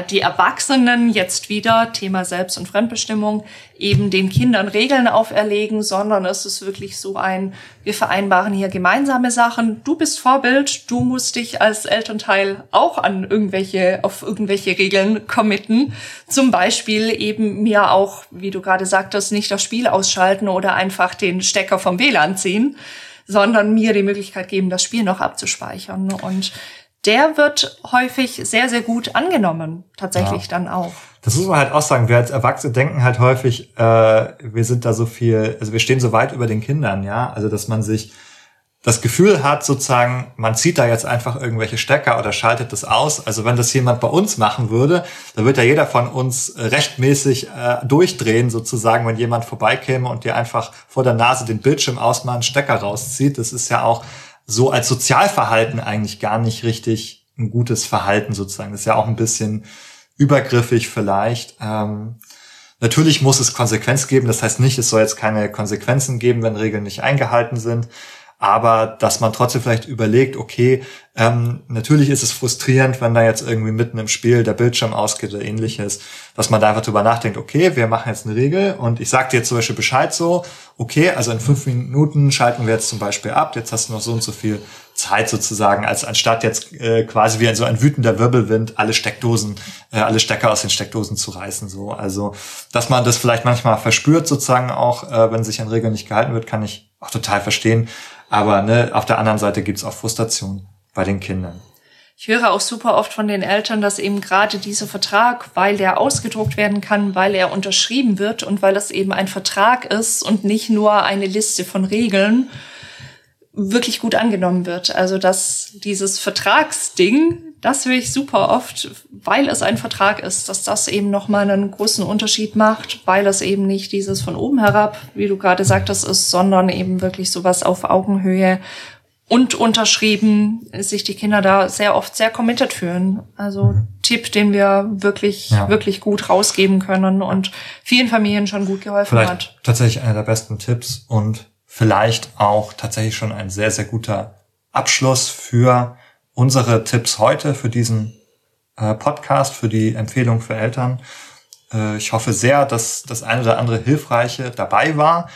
die Erwachsenen jetzt wieder, Thema Selbst- und Fremdbestimmung, eben den Kindern Regeln auferlegen, sondern es ist wirklich so ein, wir vereinbaren hier gemeinsame Sachen. Du bist Vorbild, du musst dich als Elternteil auch an irgendwelche, auf irgendwelche Regeln committen. Zum Beispiel eben mir auch, wie du gerade sagtest, nicht das Spiel ausschalten oder einfach den Stecker vom WLAN ziehen, sondern mir die Möglichkeit geben, das Spiel noch abzuspeichern. Und der wird häufig sehr, sehr gut angenommen, tatsächlich ja. dann auch. Das muss man halt auch sagen. Wir als Erwachsene denken halt häufig, äh, wir sind da so viel, also wir stehen so weit über den Kindern, ja. Also dass man sich das Gefühl hat, sozusagen, man zieht da jetzt einfach irgendwelche Stecker oder schaltet das aus. Also wenn das jemand bei uns machen würde, dann wird ja jeder von uns rechtmäßig äh, durchdrehen, sozusagen, wenn jemand vorbeikäme und dir einfach vor der Nase den Bildschirm ausmacht, einen Stecker rauszieht. Das ist ja auch so als Sozialverhalten eigentlich gar nicht richtig ein gutes Verhalten sozusagen. Das ist ja auch ein bisschen übergriffig vielleicht. Ähm, natürlich muss es Konsequenz geben. Das heißt nicht, es soll jetzt keine Konsequenzen geben, wenn Regeln nicht eingehalten sind aber dass man trotzdem vielleicht überlegt, okay, ähm, natürlich ist es frustrierend, wenn da jetzt irgendwie mitten im Spiel der Bildschirm ausgeht oder ähnliches, dass man da einfach drüber nachdenkt, okay, wir machen jetzt eine Regel und ich sag dir jetzt zum Beispiel Bescheid so, okay, also in fünf Minuten schalten wir jetzt zum Beispiel ab, jetzt hast du noch so und so viel Zeit sozusagen, als anstatt jetzt äh, quasi wie ein, so ein wütender Wirbelwind alle Steckdosen, äh, alle Stecker aus den Steckdosen zu reißen. So, also dass man das vielleicht manchmal verspürt sozusagen auch, äh, wenn sich an Regeln nicht gehalten wird, kann ich auch total verstehen. Aber ne, auf der anderen Seite gibt's auch Frustration bei den Kindern. Ich höre auch super oft von den Eltern, dass eben gerade dieser Vertrag, weil der ausgedruckt werden kann, weil er unterschrieben wird und weil das eben ein Vertrag ist und nicht nur eine Liste von Regeln, wirklich gut angenommen wird. Also dass dieses Vertragsding das höre ich super oft, weil es ein Vertrag ist, dass das eben nochmal einen großen Unterschied macht, weil es eben nicht dieses von oben herab, wie du gerade sagtest, ist, sondern eben wirklich sowas auf Augenhöhe und unterschrieben, sich die Kinder da sehr oft sehr committed fühlen. Also Tipp, den wir wirklich, ja. wirklich gut rausgeben können und vielen Familien schon gut geholfen vielleicht hat. Tatsächlich einer der besten Tipps und vielleicht auch tatsächlich schon ein sehr, sehr guter Abschluss für unsere Tipps heute für diesen äh, Podcast, für die Empfehlung für Eltern. Äh, ich hoffe sehr, dass das eine oder andere Hilfreiche dabei war.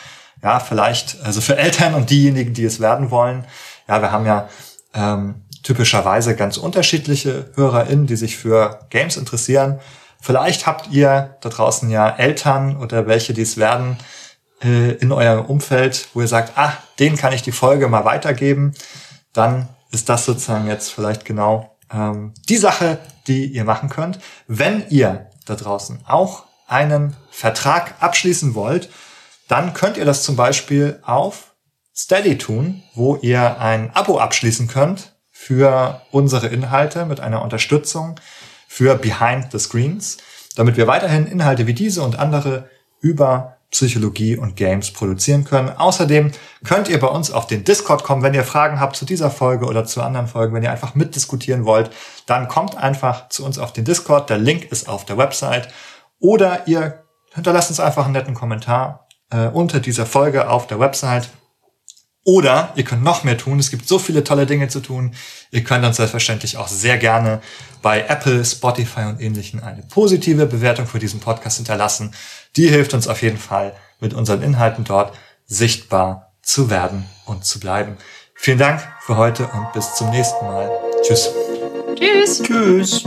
Ja, vielleicht, also für Eltern und diejenigen, die es werden wollen. Ja, wir haben ja ähm, typischerweise ganz unterschiedliche HörerInnen, die sich für Games interessieren. Vielleicht habt ihr da draußen ja Eltern oder welche, die es werden, äh, in eurem Umfeld, wo ihr sagt, ah, denen kann ich die Folge mal weitergeben. Dann ist das sozusagen jetzt vielleicht genau ähm, die Sache, die ihr machen könnt. Wenn ihr da draußen auch einen Vertrag abschließen wollt, dann könnt ihr das zum Beispiel auf Steady tun, wo ihr ein Abo abschließen könnt für unsere Inhalte mit einer Unterstützung für Behind the Screens, damit wir weiterhin Inhalte wie diese und andere über Psychologie und Games produzieren können. Außerdem könnt ihr bei uns auf den Discord kommen, wenn ihr Fragen habt zu dieser Folge oder zu anderen Folgen, wenn ihr einfach mitdiskutieren wollt, dann kommt einfach zu uns auf den Discord. Der Link ist auf der Website. Oder ihr hinterlasst uns einfach einen netten Kommentar äh, unter dieser Folge auf der Website. Oder ihr könnt noch mehr tun. Es gibt so viele tolle Dinge zu tun. Ihr könnt uns selbstverständlich auch sehr gerne bei Apple, Spotify und ähnlichen eine positive Bewertung für diesen Podcast hinterlassen. Die hilft uns auf jeden Fall, mit unseren Inhalten dort sichtbar zu werden und zu bleiben. Vielen Dank für heute und bis zum nächsten Mal. Tschüss. Tschüss. Tschüss.